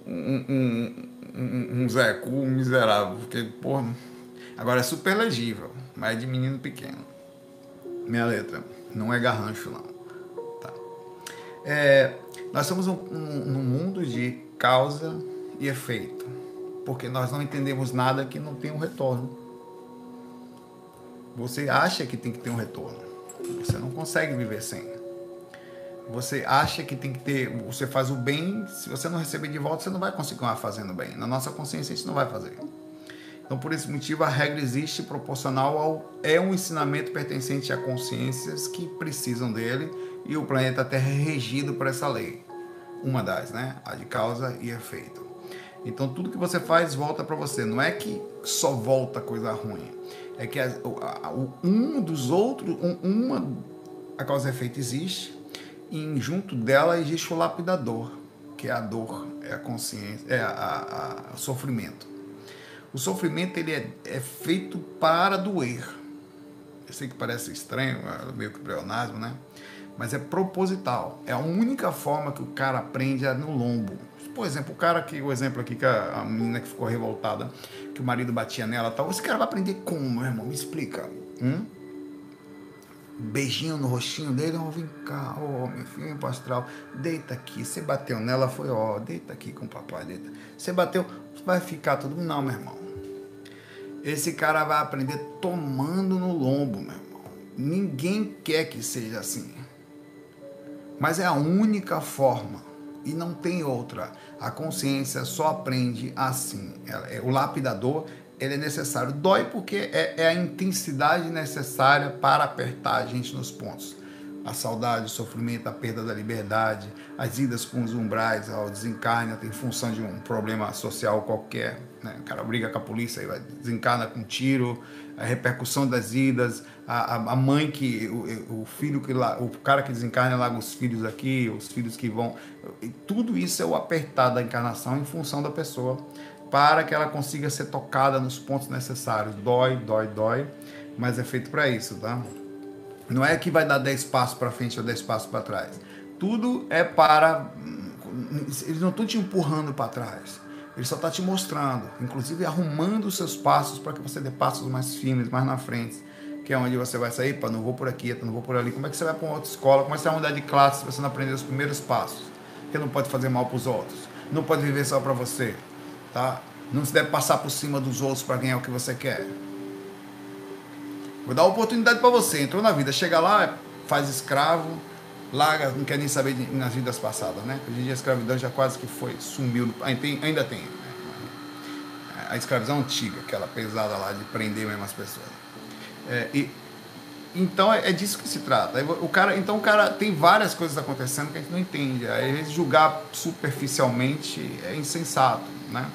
um, um, um, um Zé Cu, um miserável, porque, porra, agora é super legível, mas é de menino pequeno. Minha letra, não é garrancho, não. É, nós somos um, um, um mundo de causa e efeito, porque nós não entendemos nada que não tem um retorno. Você acha que tem que ter um retorno, você não consegue viver sem. Você acha que tem que ter, você faz o bem, se você não receber de volta, você não vai continuar fazendo bem. Na nossa consciência, gente não vai fazer. Então, por esse motivo, a regra existe proporcional ao. É um ensinamento pertencente a consciências que precisam dele e o planeta Terra é regido por essa lei. Uma das, né? A de causa e efeito. Então, tudo que você faz volta para você. Não é que só volta coisa ruim. É que a, a, um dos outros, um, uma. A causa e efeito existe e junto dela existe o lapidador, que é a dor, é a consciência, é a, a sofrimento. O sofrimento ele é, é, feito para doer. Eu sei que parece estranho, é meio que pleonasmo, né? Mas é proposital. É a única forma que o cara aprende é no lombo. Por exemplo, o cara que, o exemplo aqui, que a, a menina que ficou revoltada, que o marido batia nela tal, esse cara vai aprender como, meu irmão? Me explica. Hum? beijinho no rostinho dele, ó, oh, vem cá, ó, oh, meu filho, astral, deita aqui, você bateu nela, foi, ó, oh, deita aqui com o papai, deita. Você bateu, vai ficar tudo, não, meu irmão. Esse cara vai aprender tomando no lombo, meu irmão. Ninguém quer que seja assim. Mas é a única forma e não tem outra. A consciência só aprende assim. É, o lapidador ele é necessário. Dói porque é, é, a intensidade necessária para apertar a gente nos pontos. A saudade, o sofrimento, a perda da liberdade, as idas com os umbrais, ao desencarne, em função de um problema social qualquer. Né? O cara briga com a polícia, e vai, desencarna com um tiro, a repercussão das idas, a, a, a mãe que, o, o, filho que o cara que desencarna larga os filhos aqui, os filhos que vão. Tudo isso é o apertar da encarnação em função da pessoa para que ela consiga ser tocada nos pontos necessários. Dói, dói, dói, mas é feito para isso, tá? Não é que vai dar 10 passos para frente ou 10 passos para trás. Tudo é para. Eles não estão te empurrando para trás. Ele só está te mostrando, inclusive arrumando os seus passos para que você dê passos mais firmes, mais na frente. Que é onde você vai sair, para não vou por aqui, não vou por ali. Como é que você vai para uma outra escola? Como é que você vai mudar de classe se você não aprender os primeiros passos? Porque não pode fazer mal para os outros. Não pode viver só para você tá? Não se deve passar por cima dos outros para ganhar o que você quer. Vou dar oportunidade para você. Entrou na vida, chega lá, faz escravo, larga, não quer nem saber de, nas vidas passadas, né? Hoje em dia a escravidão já quase que foi, sumiu. Ainda tem. Né? A escravidão antiga, aquela pesada lá de prender mesmo as pessoas. É, e, então é, é, disso que se trata. O cara, então o cara tem várias coisas acontecendo que a gente não entende. Aí julgar superficialmente é insensato, né?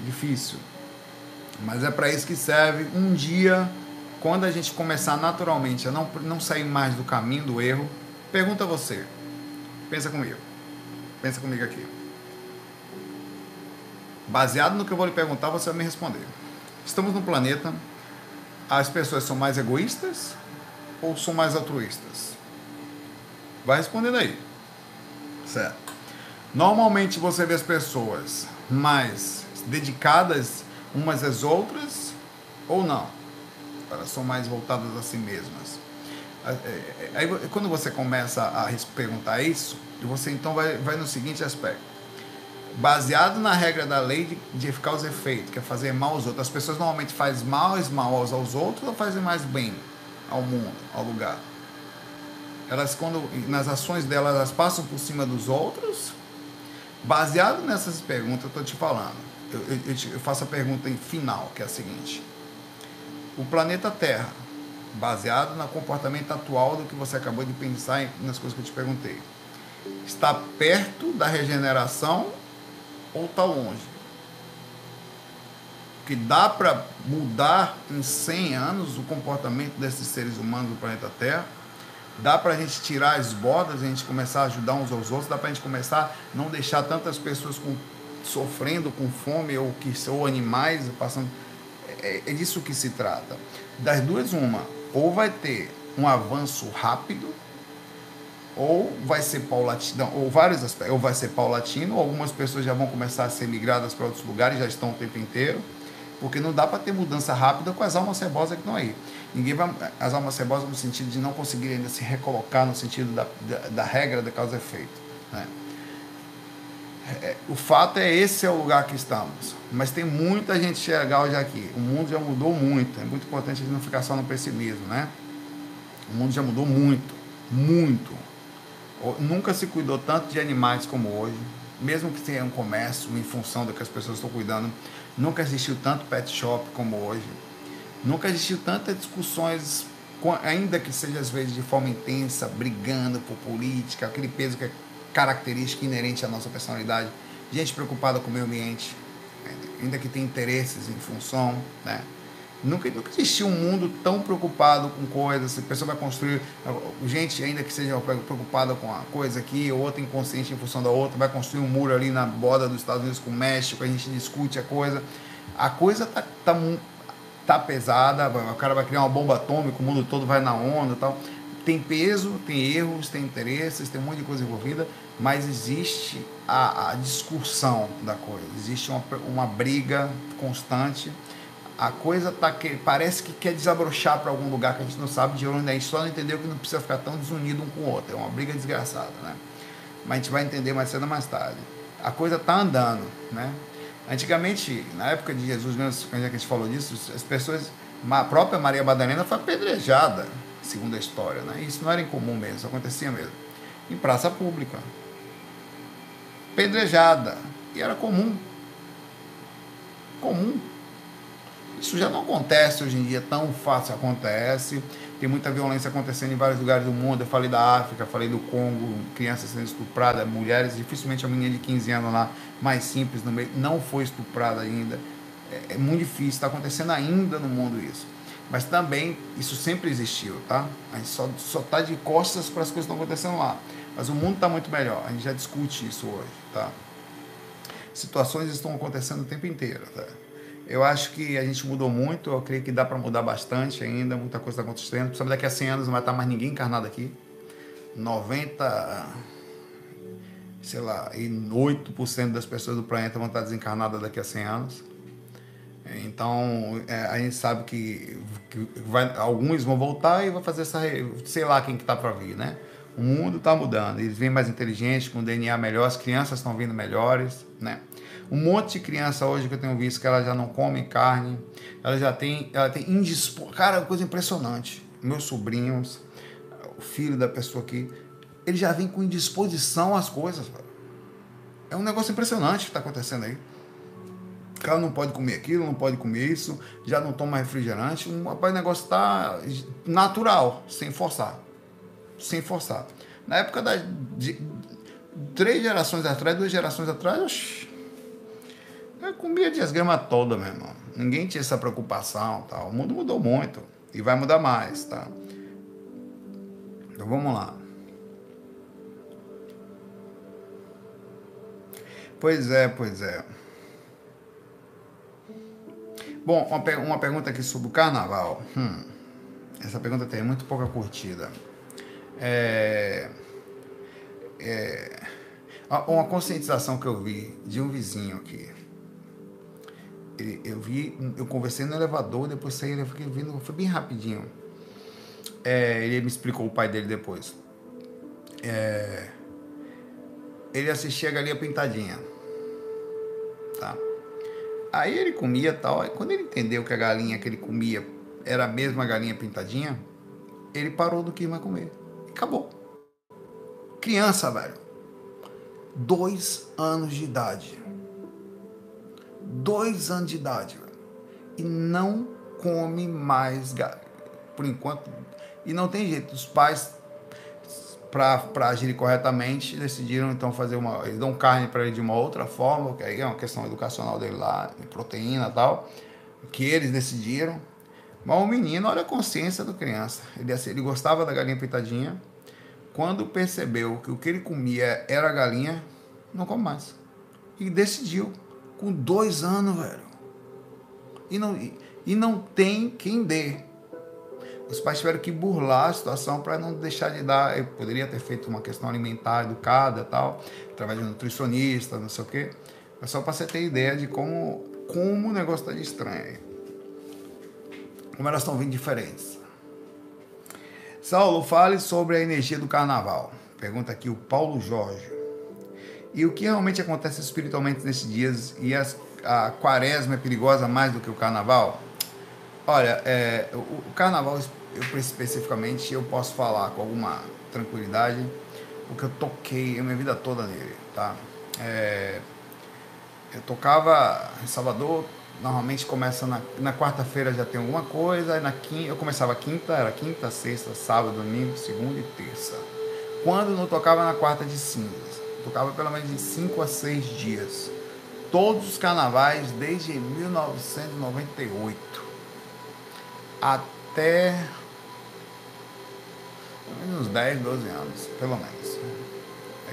É difícil. Mas é para isso que serve. Um dia, quando a gente começar naturalmente a não, não sair mais do caminho do erro, pergunta a você. Pensa comigo. Pensa comigo aqui. Baseado no que eu vou lhe perguntar, você vai me responder. Estamos num planeta. As pessoas são mais egoístas ou são mais altruístas? Vai respondendo aí. Certo. Normalmente você vê as pessoas mais dedicadas umas às outras ou não? Elas são mais voltadas a si mesmas. É, é, aí, quando você começa a perguntar isso, você então vai, vai no seguinte aspecto. baseado na regra da lei de, de eficaz os efeitos, que é fazer mal aos outros. As pessoas normalmente fazem mais mal aos, aos outros ou fazem mais bem ao mundo, ao lugar? Elas, quando nas ações delas, elas passam por cima dos outros? Baseado nessas perguntas, eu estou te falando. Eu, eu, eu faço a pergunta final, que é a seguinte: o planeta Terra, baseado no comportamento atual do que você acabou de pensar nas coisas que eu te perguntei, está perto da regeneração ou está longe? Que dá para mudar em 100 anos o comportamento desses seres humanos do planeta Terra? Dá para a gente tirar as bordas, a gente começar a ajudar uns aos outros? Dá para a gente começar a não deixar tantas pessoas com, sofrendo com fome ou, que, ou animais passando. É, é disso que se trata. Das duas, uma. Ou vai ter um avanço rápido ou vai ser paulatino, ou vários aspectos, ou vai ser paulatino, algumas pessoas já vão começar a ser migradas para outros lugares, já estão o tempo inteiro, porque não dá para ter mudança rápida com as almas cebosas que estão aí. Ninguém vai, as almas cebosas no sentido de não conseguir ainda se recolocar no sentido da, da, da regra da causa efeito. Né? É, o fato é esse é o lugar que estamos. Mas tem muita gente legal já aqui. O mundo já mudou muito. É muito importante a gente não ficar só no pessimismo, né? O mundo já mudou muito, muito. Nunca se cuidou tanto de animais como hoje, mesmo que tenha um comércio em função do que as pessoas estão cuidando. Nunca existiu tanto pet shop como hoje. Nunca existiu tantas discussões, ainda que seja às vezes de forma intensa, brigando por política, aquele peso que é característica inerente à nossa personalidade. Gente preocupada com o meio ambiente, ainda que tenha interesses em função, né? Nunca, nunca existiu um mundo tão preocupado com coisas. A pessoa vai construir, gente ainda que seja preocupada com a coisa aqui, outra inconsciente em função da outra, vai construir um muro ali na borda dos Estados Unidos com o México, a gente discute a coisa. A coisa tá, tá, tá pesada, o cara vai criar uma bomba atômica, o mundo todo vai na onda tal. Tem peso, tem erros, tem interesses, tem um monte de coisa envolvida, mas existe a, a discussão da coisa, existe uma, uma briga constante. A coisa tá que parece que quer desabrochar para algum lugar que a gente não sabe de onde a gente só não entendeu que não precisa ficar tão desunido um com o outro. É uma briga desgraçada né? Mas a gente vai entender mais cedo ou mais tarde. A coisa tá andando né? Antigamente na época de Jesus mesmo quando a gente falou disso as pessoas a própria Maria Madalena foi apedrejada segundo a história né isso não era incomum mesmo isso acontecia mesmo em praça pública apedrejada e era comum comum isso já não acontece hoje em dia, tão fácil acontece. Tem muita violência acontecendo em vários lugares do mundo. Eu falei da África, falei do Congo, crianças sendo estupradas, mulheres, dificilmente a menina de 15 anos lá, mais simples no meio, não foi estuprada ainda. É, é muito difícil, está acontecendo ainda no mundo isso. Mas também, isso sempre existiu, tá? A gente só está de costas para as coisas que estão acontecendo lá. Mas o mundo está muito melhor, a gente já discute isso hoje, tá? Situações estão acontecendo o tempo inteiro, tá? Eu acho que a gente mudou muito, eu creio que dá para mudar bastante ainda, muita coisa está acontecendo. Principalmente daqui a 100 anos não vai estar mais ninguém encarnado aqui. 90, sei lá, e 8% das pessoas do planeta vão estar desencarnadas daqui a 100 anos. Então, é, a gente sabe que, que vai, alguns vão voltar e vão fazer essa. sei lá quem que está para vir, né? O mundo está mudando, eles vêm mais inteligentes, com DNA melhor, as crianças estão vindo melhores, né? Um monte de criança hoje que eu tenho visto que ela já não come carne, ela já tem, ela tem indispo... Cara, é coisa impressionante. Meus sobrinhos, o filho da pessoa aqui, ele já vem com indisposição às coisas. É um negócio impressionante que está acontecendo aí. O cara não pode comer aquilo, não pode comer isso, já não toma refrigerante. O negócio está natural, sem forçar. Sem forçar. Na época das. De, três gerações atrás, duas gerações atrás, eu comia de grama toda, meu irmão. Ninguém tinha essa preocupação, tá? O mundo mudou muito e vai mudar mais, tá? Então vamos lá. Pois é, pois é. Bom, uma, uma pergunta aqui sobre o carnaval. Hum, essa pergunta tem muito pouca curtida. É, é, uma conscientização que eu vi de um vizinho aqui eu vi, eu conversei no elevador, depois saí, eu fiquei vindo, foi bem rapidinho. É, ele me explicou o pai dele depois. É, ele assistia a Galinha Pintadinha. Aí ele comia tal. Quando ele entendeu que a galinha que ele comia era a mesma galinha pintadinha, ele parou do que ia comer. Acabou. Criança, velho. Dois anos de idade. Dois anos de idade, velho. E não come mais galinha. Por enquanto. E não tem jeito. Os pais para agir corretamente, decidiram então fazer uma. Eles dão carne para ele de uma outra forma, que aí é uma questão educacional dele lá, de proteína e tal, que eles decidiram. Mas o menino, olha a consciência da criança. Ele, assim, ele gostava da galinha pitadinha. Quando percebeu que o que ele comia era galinha, não come mais. E decidiu, com dois anos, velho. E não, e, e não tem quem dê os pais tiveram que burlar a situação para não deixar de dar. Eu poderia ter feito uma questão alimentar educada tal, através de um nutricionista, não sei o quê. Mas só para você ter ideia de como, como o negócio está de estranho. Como elas estão vindo diferentes. Saulo, fale sobre a energia do carnaval. Pergunta aqui o Paulo Jorge. E o que realmente acontece espiritualmente nesses dias? E as, a quaresma é perigosa mais do que o carnaval? Olha, é, o, o carnaval eu especificamente eu posso falar com alguma tranquilidade porque eu toquei a minha vida toda nele, tá? É, eu tocava em Salvador, normalmente começa na, na quarta-feira já tem alguma coisa, na quinta, eu começava quinta, era quinta, sexta, sábado, domingo, segunda e terça. Quando não tocava na quarta de cinzas, tocava pelo menos de cinco a seis dias. Todos os carnavais desde 1998 até uns 10, 12 anos, pelo menos.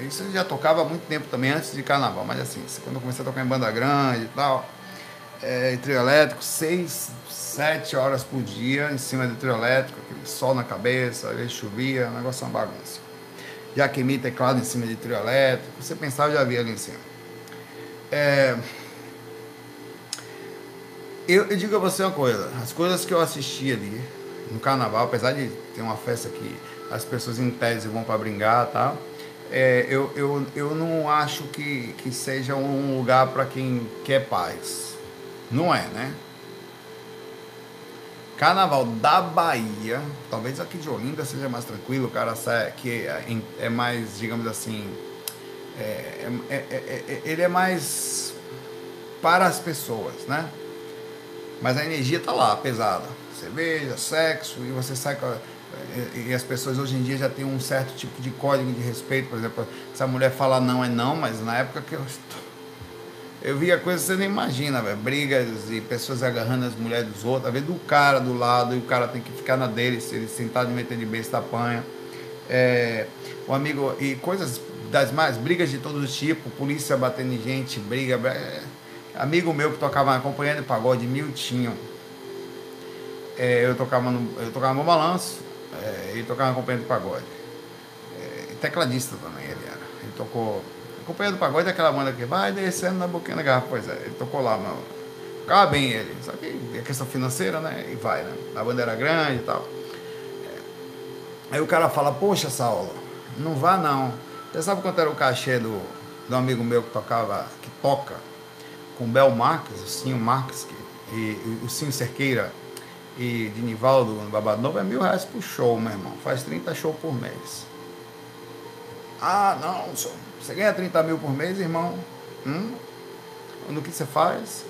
Isso eu já tocava há muito tempo também, antes de carnaval, mas assim, quando eu comecei a tocar em banda grande e tal, é, trio elétrico, 6, 7 horas por dia em cima do trio elétrico, aquele sol na cabeça, vezes chovia, o negócio é uma bagunça. Já queimei teclado em cima de trio elétrico, você pensava já havia ali em cima. É, eu, eu digo a você uma coisa, as coisas que eu assisti ali no carnaval, apesar de ter uma festa que as pessoas em tese vão para brincar tá? É, eu, eu, eu não acho que, que seja um lugar para quem quer paz. Não é, né? Carnaval da Bahia, talvez aqui de Olinda seja mais tranquilo, o cara sai, é, é mais, digamos assim, é, é, é, ele é mais para as pessoas, né? Mas a energia tá lá, pesada. Cerveja, sexo, e você sai com a, e, as pessoas hoje em dia já têm um certo tipo de código de respeito, por exemplo, se a mulher falar não é não, mas na época que eu eu via coisas que você nem imagina, véio, brigas e pessoas agarrando as mulheres dos outros, às vezes do cara do lado e o cara tem que ficar na dele, se ele sentar de meter de besta apanha. É, o amigo e coisas das mais brigas de todos os tipos, polícia batendo em gente, briga, é, amigo meu que tocava acompanhando pagode Miltinho. É, eu tocava no, eu tocava no balanço, é, ele tocava acompanhando do pagode. É, tecladista também ele era. Ele tocou. Acompanhando do pagode é aquela banda que vai descendo na boquinha da garrafa. Pois é, ele tocou lá, mano. Tocava bem ele. Só que é questão financeira, né? E vai, né? A banda era grande e tal. É. Aí o cara fala, poxa, Saulo, não vá não. Você sabe quanto era o cachê do, do amigo meu que tocava, que toca com o Bel Marques, o Cinho Marques, que, e, e o Cinho Cerqueira e de Nivaldo no Babado Novo é mil reais por show, meu irmão. Faz 30 shows por mês. Ah, não, você ganha 30 mil por mês, irmão? Hum? No que você faz?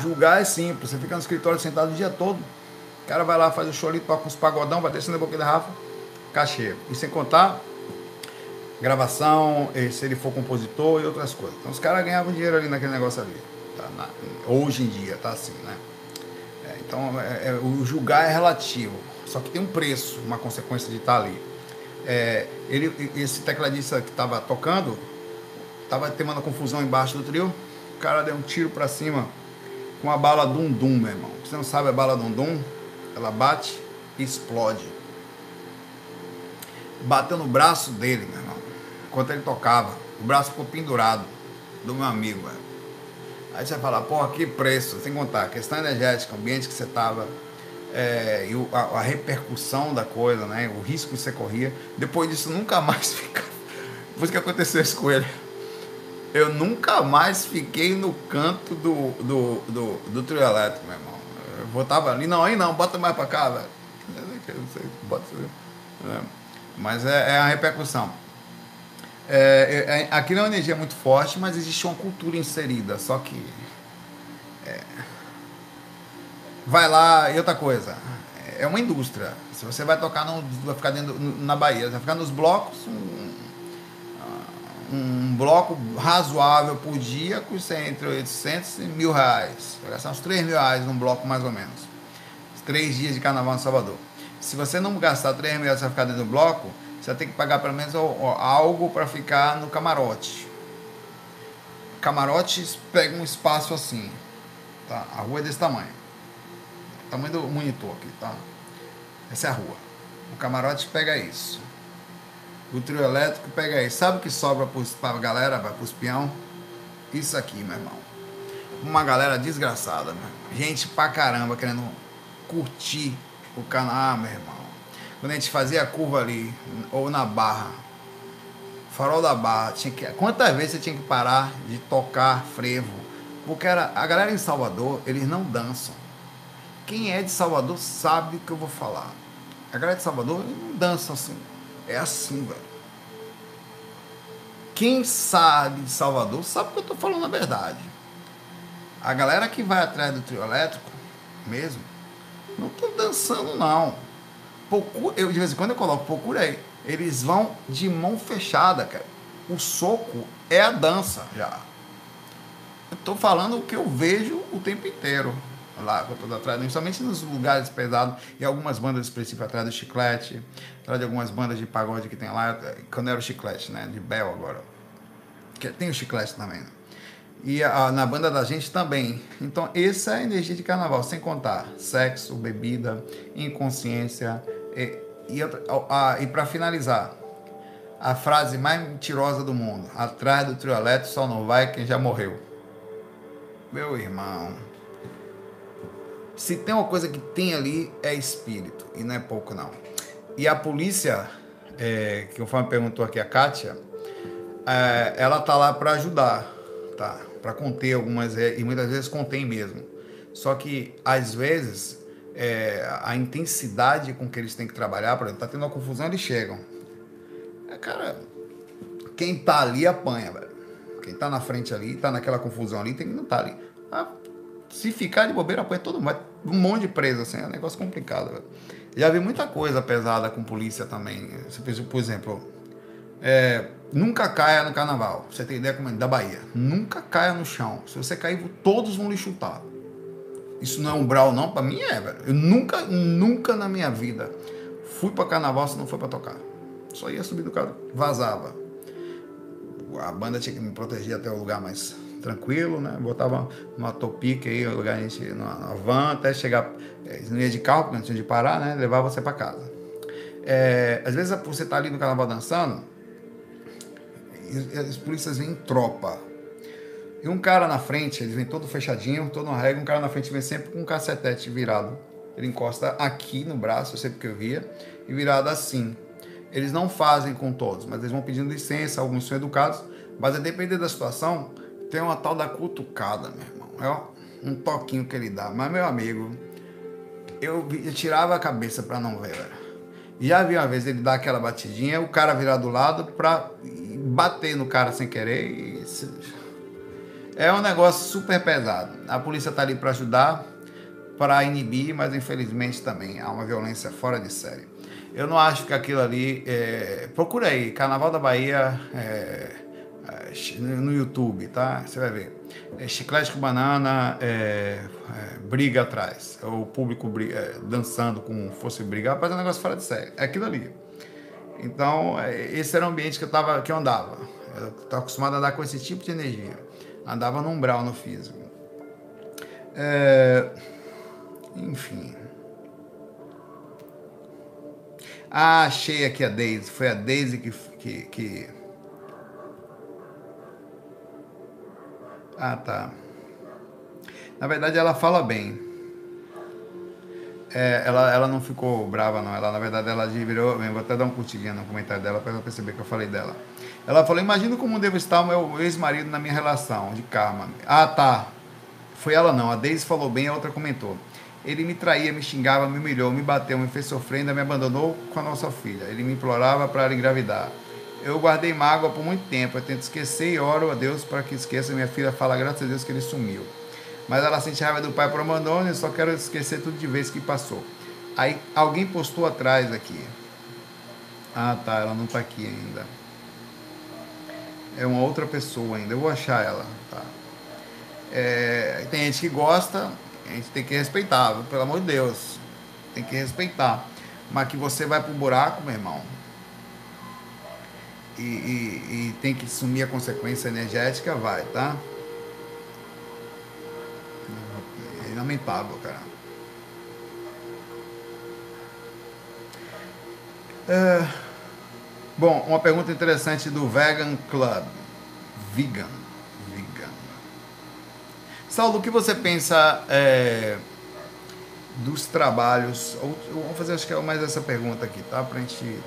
Julgar é simples. Você fica no escritório sentado o dia todo. O cara vai lá, faz o show ali, toca uns pagodão, vai descendo a boca da Rafa, cachê. E sem contar gravação, se ele for compositor e outras coisas. Então os caras ganhavam dinheiro ali naquele negócio ali. Tá? Na, hoje em dia tá assim, né? É, então é, é, o julgar é relativo, só que tem um preço, uma consequência de estar tá ali. É, ele, esse tecladista que estava tocando, estava tendo uma confusão embaixo do trio, o cara deu um tiro para cima com a bala Dum Dum, meu irmão. Você não sabe a bala Dum Dum? Ela bate e explode. Bateu no braço dele, meu irmão, enquanto ele tocava. O braço ficou pendurado do meu amigo, velho. Aí você vai falar, porra, que preço, sem contar questão energética, o ambiente que você estava, é, e a, a, repercussão da coisa, né? O risco que você corria. Depois disso nunca mais fica. depois que aconteceu isso com ele, eu nunca mais fiquei no canto do, do, do, do trio elétrico, meu irmão. Eu botava ali, não, aí não, bota mais pra cá, velho. Bota, é. Mas é, é, a repercussão. É, é, é, aqui não é uma energia muito forte, mas existe uma cultura inserida, só que. É, vai lá, e outra coisa, é uma indústria. Se você vai tocar, vai ficar dentro, na Bahia, vai ficar nos blocos, um, um bloco razoável por dia custa entre 800 e mil reais. Vai gastar uns 3 mil reais num bloco mais ou menos. Três dias de carnaval em Salvador. Se você não gastar 3 mil reais para ficar dentro do bloco, você tem que pagar pelo menos algo para ficar no camarote. Camarotes pega um espaço assim. Tá? A rua é desse tamanho. Tamanho do monitor aqui, tá? Essa é a rua. O camarote pega isso. O trio elétrico pega isso. Sabe o que sobra para a galera, para os peão? Isso aqui, meu irmão. Uma galera desgraçada, meu. Gente pra caramba querendo curtir o canal, ah, meu irmão. Quando a gente fazia a curva ali, ou na barra, farol da barra, tinha que, quantas vezes você tinha que parar de tocar frevo? Porque era, a galera em Salvador, eles não dançam. Quem é de Salvador sabe o que eu vou falar. A galera de Salvador não dança assim. É assim, velho. Quem sabe de Salvador sabe que eu tô falando a verdade. A galera que vai atrás do trio elétrico, mesmo, não tô dançando, não. Procura, eu, de vez em quando eu coloco, procurei. Eles vão de mão fechada, cara. O soco é a dança já. Eu tô falando o que eu vejo o tempo inteiro lá toda atrás, principalmente nos lugares pesados e algumas bandas específicas atrás do chiclete, atrás de algumas bandas de pagode que tem lá, quando era o chiclete, né? De Bel agora. Que tem o chiclete também. Né? E a, na banda da gente também. Então, essa é a energia de carnaval, sem contar sexo, bebida, inconsciência. E, e, e para finalizar, a frase mais mentirosa do mundo: atrás do trio elétrico só não vai quem já morreu. Meu irmão. Se tem uma coisa que tem ali, é espírito. E não é pouco, não. E a polícia, é, que conforme perguntou aqui a Kátia, é, ela tá lá para ajudar, tá? Para conter algumas, é, e muitas vezes contém mesmo. Só que, às vezes, é, a intensidade com que eles têm que trabalhar, por exemplo, tá tendo uma confusão, eles chegam. É, cara, quem tá ali apanha, velho. Quem tá na frente ali, tá naquela confusão ali, tem que não tá ali. Ah, se ficar de bobeira, apanha todo mundo. Um monte de preso, assim, é um negócio complicado. Velho. Já vi muita coisa pesada com polícia também. Por exemplo, é, nunca caia no carnaval. Você tem ideia como é? Da Bahia. Nunca caia no chão. Se você cair, todos vão lhe chutar. Isso não é um brau, não? Pra mim é, velho. Eu nunca, nunca na minha vida fui pra carnaval se não foi pra tocar. Só ia subir do carro, vazava. A banda tinha que me proteger até o lugar mais tranquilo, né? Botava uma topica aí, o lugar a gente, na, van, até chegar. É, não ia de carro, porque não tinha de parar, né? Levava você para casa. É, às vezes você tá ali no carnaval dançando, e as polícias vêm em tropa. E um cara na frente, eles vêm todo fechadinho, todo uma regra, um cara na frente vem sempre com um cacetete virado. Ele encosta aqui no braço, eu sei porque eu via, e virado assim. Eles não fazem com todos, mas eles vão pedindo licença, alguns são educados, mas a depender da situação, tem uma tal da cutucada, meu irmão. É um toquinho que ele dá. Mas, meu amigo, eu, eu tirava a cabeça para não ver, velho. Já vi uma vez ele dar aquela batidinha, o cara virar do lado pra bater no cara sem querer. E... É um negócio super pesado. A polícia tá ali para ajudar, para inibir, mas infelizmente também há uma violência fora de série. Eu não acho que aquilo ali. É... Procura aí, Carnaval da Bahia. É no YouTube, tá? Você vai ver. É, chiclete com banana, é, é, briga atrás. O público briga, é, dançando como fosse brigar, mas é um negócio fora de série. É aquilo ali. Então, é, esse era o ambiente que eu, tava, que eu andava. Eu estava acostumado a andar com esse tipo de energia. Andava no umbral no físico. É, enfim. Ah, achei aqui a Daisy. Foi a Daisy que, que, que Ah, tá. Na verdade, ela fala bem. É, ela, ela não ficou brava, não. Ela, na verdade, ela virou. Vou até dar um curtidinho no comentário dela para ela perceber que eu falei dela. Ela falou: Imagina como deve estar o meu ex-marido na minha relação de karma. Ah, tá. Foi ela não. A Deise falou bem, a outra comentou. Ele me traía, me xingava, me humilhou, me bateu, me fez sofrer, ainda me abandonou com a nossa filha. Ele me implorava para engravidar. Eu guardei mágoa por muito tempo. Eu tento esquecer e oro a Deus para que esqueça. Minha filha fala, graças a Deus, que ele sumiu. Mas ela sente raiva do pai por abandono e só quero esquecer tudo de vez que passou. Aí alguém postou atrás aqui. Ah, tá. Ela não está aqui ainda. É uma outra pessoa ainda. Eu vou achar ela. Tá. É, tem gente que gosta, a gente tem que respeitar, pelo amor de Deus. Tem que respeitar. Mas que você vai pro buraco, meu irmão. E, e, e tem que assumir a consequência energética, vai, tá? É lamentável, cara. É, bom, uma pergunta interessante do Vegan Club. Vegan. Vegan. Saulo, o que você pensa é, dos trabalhos? Vamos fazer, acho que é mais essa pergunta aqui, tá? Pra gente.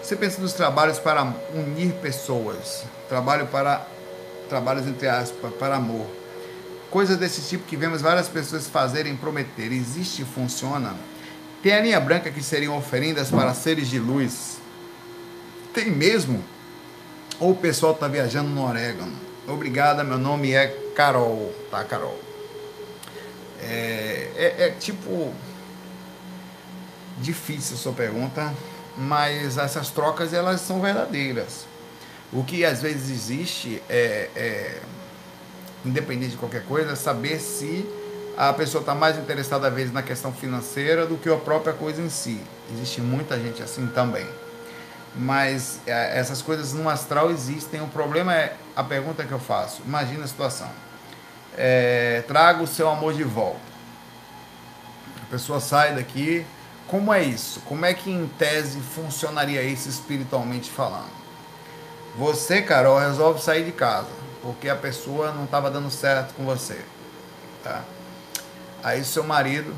Você pensa dos trabalhos para unir pessoas? Trabalho para. Trabalhos entre aspas, para amor. Coisas desse tipo que vemos várias pessoas fazerem prometer. Existe e funciona? Tem a linha branca que seriam oferendas para seres de luz. Tem mesmo? Ou o pessoal está viajando no orégano? Obrigada, meu nome é Carol. Tá, Carol? É, é, é tipo. Difícil a sua pergunta, mas essas trocas elas são verdadeiras. O que às vezes existe é, é independente de qualquer coisa, saber se a pessoa está mais interessada, às vezes, na questão financeira do que a própria coisa em si. Existe muita gente assim também. Mas é, essas coisas no astral existem. O problema é a pergunta que eu faço. Imagina a situação. É, traga o seu amor de volta. A pessoa sai daqui. Como é isso? Como é que em tese funcionaria isso espiritualmente falando? Você, Carol, resolve sair de casa porque a pessoa não estava dando certo com você. Tá? Aí seu marido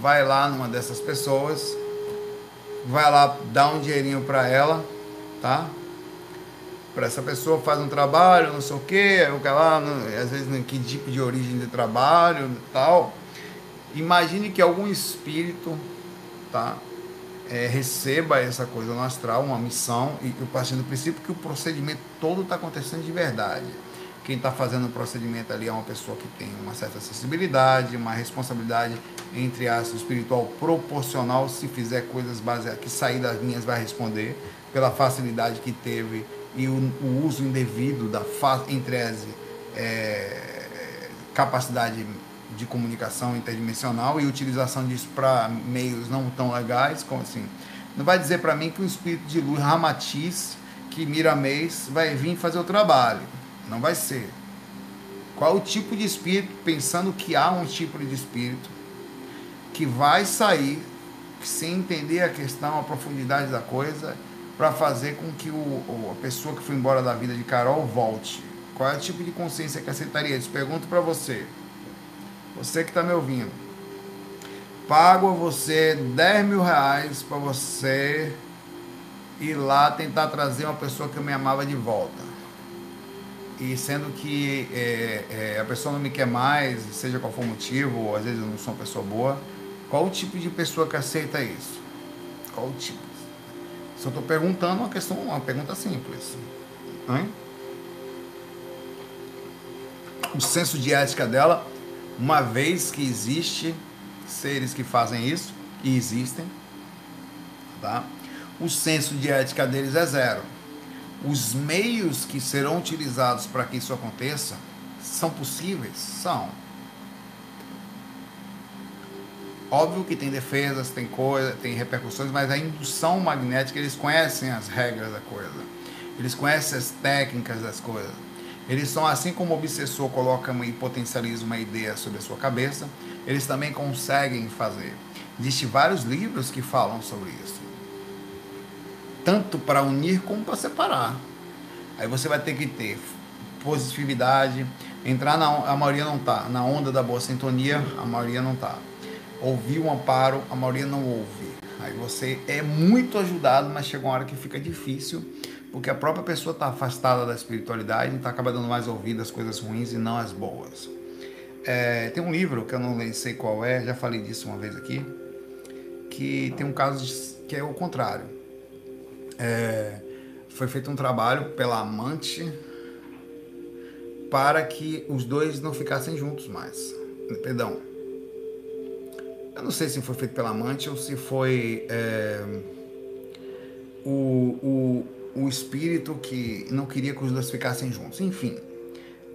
vai lá numa dessas pessoas, vai lá dar um dinheirinho para ela, tá? Para essa pessoa faz um trabalho, não sei o quê, o que lá, às vezes que tipo de origem de trabalho, tal. Imagine que algum espírito, tá? É, receba essa coisa no astral, uma missão, e eu partindo do princípio que o procedimento todo está acontecendo de verdade quem está fazendo o procedimento ali é uma pessoa que tem uma certa sensibilidade, uma responsabilidade, entre aspas, espiritual proporcional, se fizer coisas baseadas, que sair das linhas vai responder, pela facilidade que teve e o, o uso indevido da, entre as é, capacidade de comunicação interdimensional e utilização disso para meios não tão legais, como assim. Não vai dizer para mim que o espírito de luz Ramatiz, que Miramês, vai vir fazer o trabalho não vai ser. Qual o tipo de espírito, pensando que há um tipo de espírito que vai sair sem entender a questão, a profundidade da coisa, para fazer com que o, a pessoa que foi embora da vida de Carol volte? Qual é o tipo de consciência que aceitaria isso? Pergunto para você. Você que está me ouvindo. Pago a você 10 mil reais para você ir lá tentar trazer uma pessoa que eu me amava de volta e sendo que é, é, a pessoa não me quer mais, seja qual for o motivo, ou às vezes eu não sou uma pessoa boa, qual o tipo de pessoa que aceita isso? Qual o tipo? Só estou perguntando uma questão, uma pergunta simples. Hein? O senso de ética dela, uma vez que existe seres que fazem isso, e existem, tá? o senso de ética deles é zero os meios que serão utilizados para que isso aconteça são possíveis? São. Óbvio que tem defesas, tem coisa, tem repercussões, mas a indução magnética, eles conhecem as regras da coisa. Eles conhecem as técnicas das coisas. Eles são assim como o obsessor coloca e potencializa uma ideia sobre a sua cabeça, eles também conseguem fazer. Existem vários livros que falam sobre isso tanto para unir como para separar. Aí você vai ter que ter positividade, entrar na a maioria não tá, na onda da boa sintonia, a maioria não tá. ouvir o amparo, a maioria não ouve. Aí você é muito ajudado, mas chega uma hora que fica difícil, porque a própria pessoa está afastada da espiritualidade, então acaba dando mais ouvido às coisas ruins e não às boas. É, tem um livro que eu não sei qual é, já falei disso uma vez aqui, que tem um caso de, que é o contrário. É, foi feito um trabalho pela amante para que os dois não ficassem juntos mais. Perdão. Eu não sei se foi feito pela amante ou se foi é, o, o, o espírito que não queria que os dois ficassem juntos. Enfim,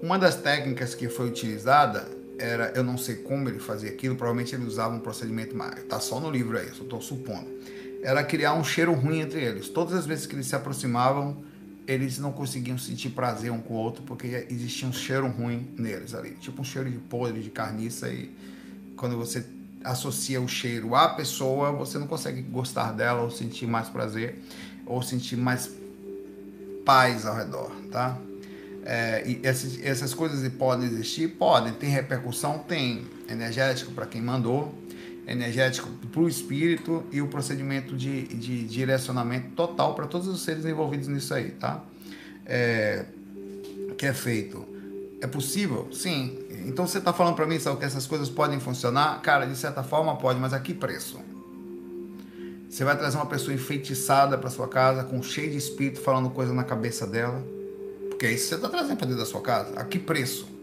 uma das técnicas que foi utilizada era, eu não sei como ele fazia aquilo, provavelmente ele usava um procedimento, mas tá só no livro aí, eu estou supondo. Era criar um cheiro ruim entre eles. Todas as vezes que eles se aproximavam, eles não conseguiam sentir prazer um com o outro porque existia um cheiro ruim neles ali, tipo um cheiro de podre, de carniça e quando você associa o cheiro à pessoa, você não consegue gostar dela ou sentir mais prazer ou sentir mais paz ao redor, tá? É, e essas, essas coisas podem existir? Podem. Tem repercussão? Tem. Energético para quem mandou, energético para o espírito e o procedimento de, de direcionamento total para todos os seres envolvidos nisso aí, tá? É, que é feito. É possível? Sim. Então você está falando para mim, sabe, que essas coisas podem funcionar? Cara, de certa forma pode, mas a que preço? Você vai trazer uma pessoa enfeitiçada para sua casa, com cheio de espírito, falando coisa na cabeça dela? Porque é isso que você está trazendo para dentro da sua casa. A que preço?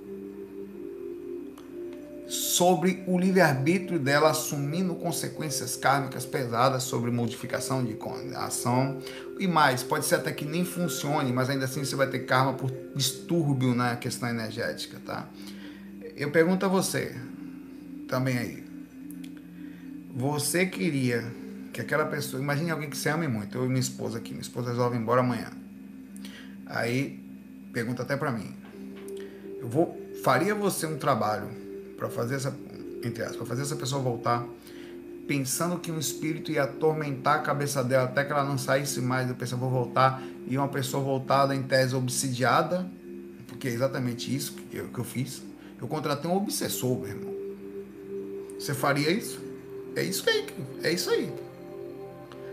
Sobre o livre-arbítrio dela assumindo consequências kármicas pesadas sobre modificação de ação e mais, pode ser até que nem funcione, mas ainda assim você vai ter karma por distúrbio na questão energética, tá? Eu pergunto a você, também aí, você queria que aquela pessoa, imagine alguém que se ame muito, eu e minha esposa aqui, minha esposa resolve ir embora amanhã, aí pergunta até para mim, eu vou, faria você um trabalho para fazer essa entre para fazer essa pessoa voltar pensando que um espírito ia atormentar a cabeça dela até que ela não saísse mais, eu pensei, vou voltar, e uma pessoa voltada em tese obsidiada, porque é exatamente isso que eu, que eu fiz. Eu contratei um obsessor, meu irmão. Você faria isso? É isso aí, é isso aí.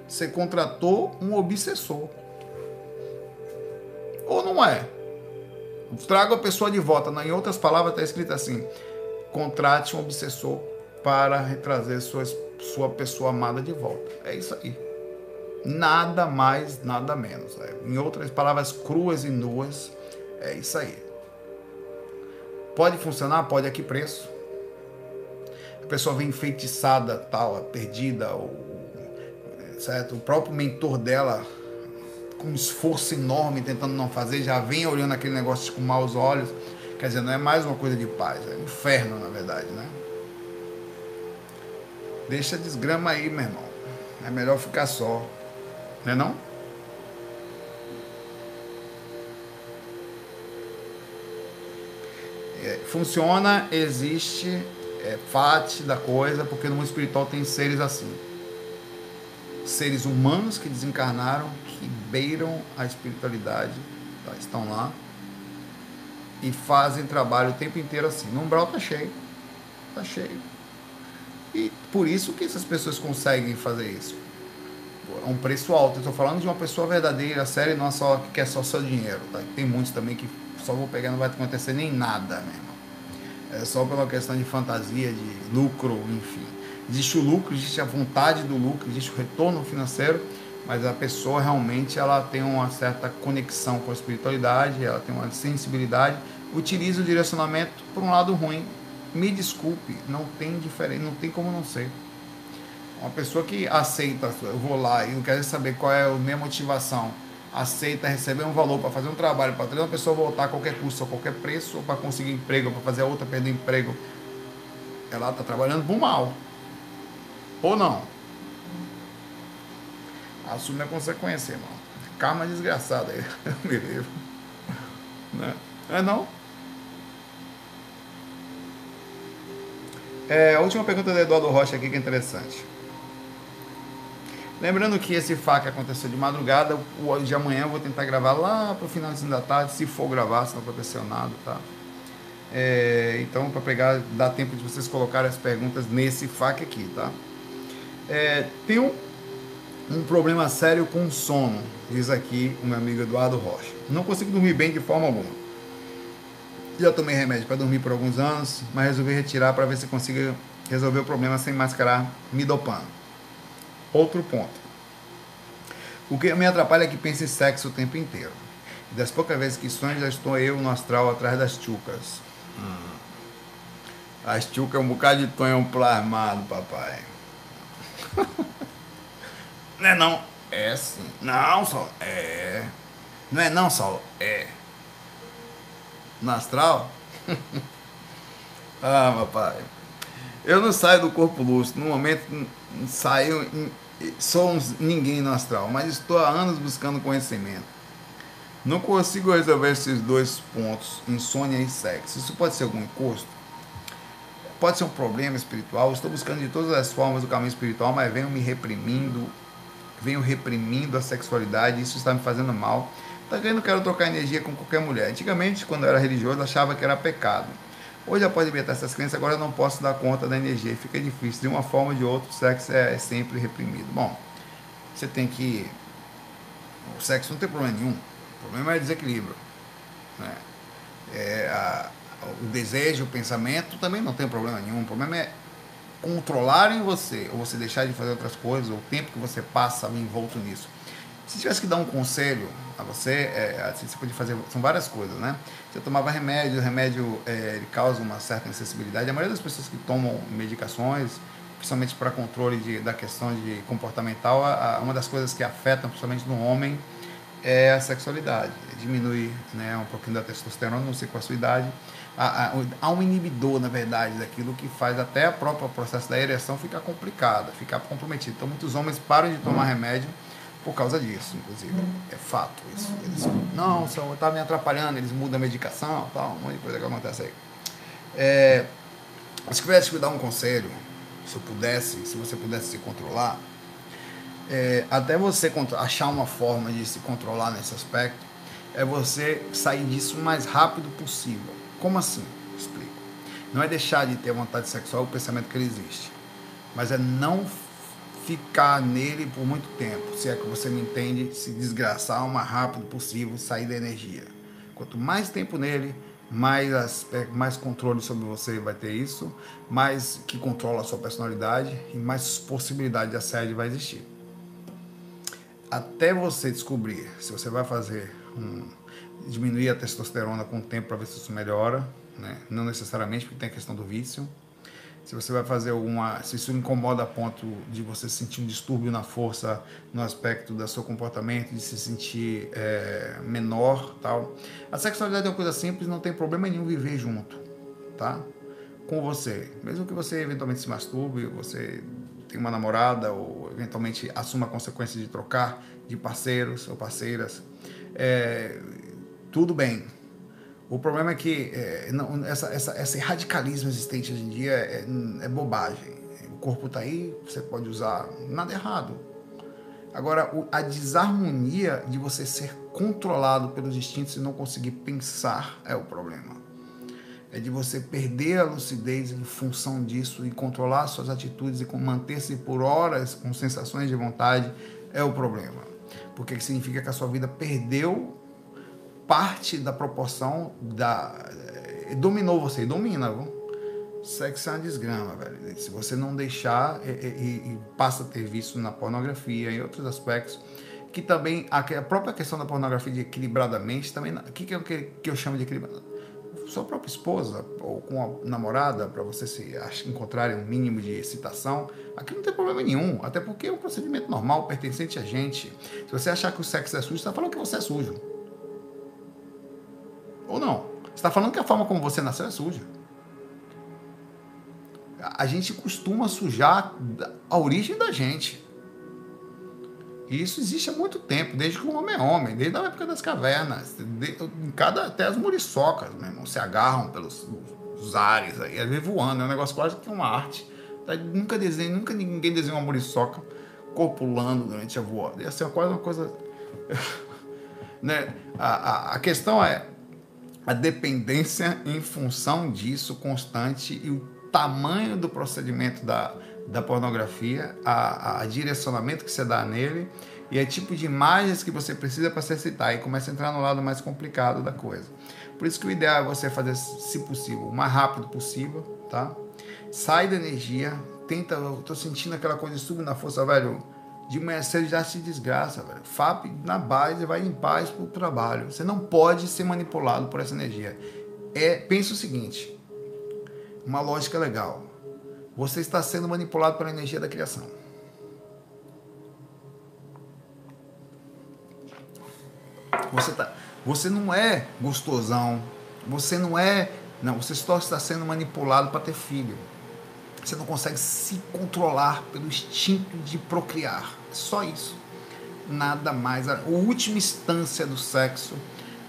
Você contratou um obsessor. Ou não é? Traga a pessoa de volta. Em outras palavras, está escrito assim: contrate um obsessor para retrazer sua, sua pessoa amada de volta. É isso aí. Nada mais, nada menos. É. Em outras palavras cruas e nuas, é isso aí. Pode funcionar? Pode. A que preço? A pessoa vem enfeitiçada, tal, perdida, ou, certo? O próprio mentor dela, com um esforço enorme, tentando não fazer, já vem olhando aquele negócio com maus olhos Quer dizer, não é mais uma coisa de paz, é um inferno, na verdade, né? Deixa a desgrama aí, meu irmão. É melhor ficar só. Não é não? É, funciona, existe, é parte da coisa, porque no mundo espiritual tem seres assim. Seres humanos que desencarnaram, que beiram a espiritualidade, tá? estão lá e fazem trabalho o tempo inteiro assim. No umbral tá cheio. Tá cheio. E por isso que essas pessoas conseguem fazer isso. É um preço alto. Eu estou falando de uma pessoa verdadeira, séria, não só que quer só seu dinheiro. Tá? Tem muitos também que só vou pegar não vai acontecer nem nada mesmo. É só pela questão de fantasia, de lucro, enfim. Existe o lucro, existe a vontade do lucro, existe o retorno financeiro mas a pessoa realmente ela tem uma certa conexão com a espiritualidade, ela tem uma sensibilidade, utiliza o direcionamento por um lado ruim. Me desculpe, não tem diferença, não tem como não ser. Uma pessoa que aceita, eu vou lá e não quer saber qual é a minha motivação, aceita receber um valor para fazer um trabalho, para trazer uma pessoa voltar a qualquer custo, a qualquer preço, ou para conseguir emprego, ou para fazer a outra perder emprego, ela está trabalhando por mal. Ou não? Assume a consequência, irmão. Karma desgraçada aí, me livro. Né? É não? É, a última pergunta do Eduardo Rocha aqui que é interessante. Lembrando que esse FAQ aconteceu de madrugada, o de amanhã eu vou tentar gravar lá pro finalzinho da tarde, se for gravar, se não aconteceu nada, tá? É, então, para pegar, dá tempo de vocês colocarem as perguntas nesse FAQ aqui, tá? É, tem um, um problema sério com sono, diz aqui o meu amigo Eduardo Rocha. Não consigo dormir bem de forma alguma. Já tomei remédio para dormir por alguns anos, mas resolvi retirar para ver se consigo resolver o problema sem mascarar me dopando. Outro ponto. O que me atrapalha é que penso em sexo o tempo inteiro. E das poucas vezes que sonho, já estou eu no astral atrás das tchucas. Hum. As tchucas é um bocado de tonho plasmado, papai. não é não. É sim. Não, Saulo. É. Não é não, Saulo. É. No astral? ah, papai. Eu não saio do corpo lúcido. No momento, saio. Sou um, ninguém no astral, mas estou há anos buscando conhecimento. Não consigo resolver esses dois pontos, insônia e sexo. Isso pode ser algum encosto? Pode ser um problema espiritual. Estou buscando de todas as formas o caminho espiritual, mas venho me reprimindo, venho reprimindo a sexualidade. Isso está me fazendo mal. Tá querendo quero trocar energia com qualquer mulher. Antigamente, quando eu era religioso, achava que era pecado. Hoje, após libertar essas crenças, agora eu não posso dar conta da energia. Fica difícil. De uma forma ou de outra, o sexo é sempre reprimido. Bom, você tem que. O sexo não tem problema nenhum. O problema é desequilíbrio. Né? É, a, o desejo, o pensamento também não tem problema nenhum. O problema é controlar em você, ou você deixar de fazer outras coisas, ou o tempo que você passa envolto nisso. Se tivesse que dar um conselho a você, é, assim, você pode fazer, são várias coisas, né? Você tomava remédio, o remédio é, ele causa uma certa insensibilidade. A maioria das pessoas que tomam medicações, principalmente para controle de, da questão de comportamental, a, a, uma das coisas que afetam, principalmente no homem, é a sexualidade. Diminui né, um pouquinho da testosterona, não sei qual a sua idade. Há, há um inibidor, na verdade, daquilo que faz até o próprio processo da ereção ficar complicado, ficar comprometido. Então, muitos homens param de tomar remédio por causa disso, inclusive. É fato isso. Eles, não, está me atrapalhando, eles mudam a medicação, tal, um monte de coisa que acontece aí. É, se tivesse que dar um conselho, se eu pudesse, se você pudesse se controlar, é, até você achar uma forma de se controlar nesse aspecto, é você sair disso o mais rápido possível. Como assim? Explico. Não é deixar de ter vontade sexual o pensamento que ele existe, mas é não ficar nele por muito tempo, se é que você me entende, se desgraçar o mais rápido possível, sair da energia. Quanto mais tempo nele, mais, aspecto, mais controle sobre você vai ter isso, mais que controla a sua personalidade e mais possibilidade de assédio vai existir até você descobrir se você vai fazer um, diminuir a testosterona com o tempo para ver se isso melhora, né? não necessariamente porque tem a questão do vício. Se você vai fazer alguma, se isso incomoda a ponto de você sentir um distúrbio na força, no aspecto do seu comportamento, de se sentir é, menor, tal. A sexualidade é uma coisa simples, não tem problema nenhum viver junto, tá? Com você, mesmo que você eventualmente se masturbe, você tem uma namorada ou eventualmente assuma a consequência de trocar de parceiros ou parceiras, é, tudo bem. O problema é que é, não, essa, essa, esse radicalismo existente hoje em dia é, é bobagem. O corpo está aí, você pode usar, nada errado. Agora, a desarmonia de você ser controlado pelos instintos e não conseguir pensar é o problema é de você perder a lucidez em função disso e controlar suas atitudes e manter-se por horas com sensações de vontade é o problema. Porque significa que a sua vida perdeu parte da proporção da. Eh, dominou você, domina, viu? Sexo é uma desgrama, velho. Se você não deixar e, e, e passa a ter visto na pornografia e outros aspectos, que também a, própria questão da pornografia de equilibradamente também. O que, que, é que, eu chamo de equilibradamente? sua própria esposa ou com a namorada para você se encontrarem um mínimo de excitação, aqui não tem problema nenhum, até porque é um procedimento normal, pertencente a gente. Se você achar que o sexo é sujo, você está falando que você é sujo. Ou não? Você está falando que a forma como você nasceu é suja. A gente costuma sujar a origem da gente. E isso existe há muito tempo, desde que o homem é homem, desde a época das cavernas. De, cada, até as muriçocas, meu irmão, se agarram pelos os ares, aí, às vezes voando, é um negócio quase que uma arte. Tá, nunca, desenho, nunca ninguém desenhou uma muriçoca copulando durante a voada. Ia ser quase uma coisa. né? a, a, a questão é. A dependência em função disso constante e o tamanho do procedimento da, da pornografia, a, a direcionamento que você dá nele e é tipo de imagens que você precisa para se excitar e começa a entrar no lado mais complicado da coisa. Por isso que o ideal é você fazer, se possível, o mais rápido possível, tá? Sai da energia, tenta, eu tô sentindo aquela coisa sub na força, velho. De manhã cedo já se desgraça, velho. FAP na base, vai em paz pro trabalho. Você não pode ser manipulado por essa energia. É, pensa o seguinte, uma lógica legal. Você está sendo manipulado pela energia da criação. Você, tá, você não é gostosão. Você não é. Não, você só está sendo manipulado para ter filho. Você não consegue se controlar pelo instinto de procriar. Só isso. Nada mais. A última instância do sexo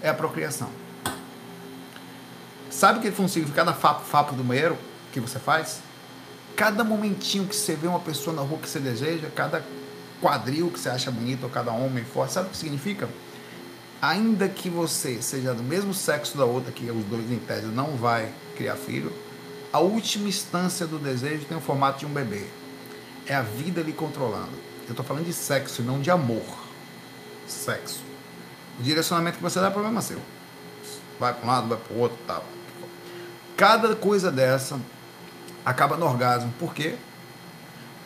é a procriação. Sabe o que foi um significado fapo, fapo do banheiro que você faz? Cada momentinho que você vê uma pessoa na rua que você deseja, cada quadril que você acha bonito, ou cada homem forte, sabe o que significa? ainda que você seja do mesmo sexo da outra, que os dois em tese não vai criar filho, a última instância do desejo tem o formato de um bebê. É a vida lhe controlando. Eu estou falando de sexo não de amor. Sexo. O direcionamento que você dá é problema seu. Vai para um lado, vai para o outro, tal. Cada coisa dessa acaba no orgasmo. Por quê?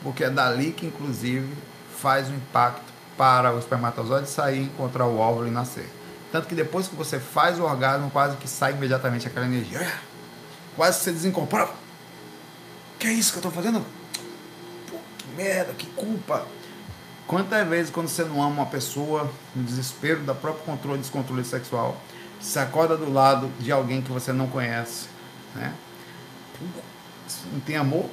Porque é dali que, inclusive, faz o impacto para o espermatozoide sair, encontrar o óvulo e nascer. Tanto que depois que você faz o orgasmo, quase que sai imediatamente aquela energia. É, quase que você desincorpora. Que é isso que eu estou fazendo? Pô, que merda, que culpa. Quantas vezes quando você não ama uma pessoa, no desespero da próprio controle descontrole sexual, você acorda do lado de alguém que você não conhece, né? não tem amor,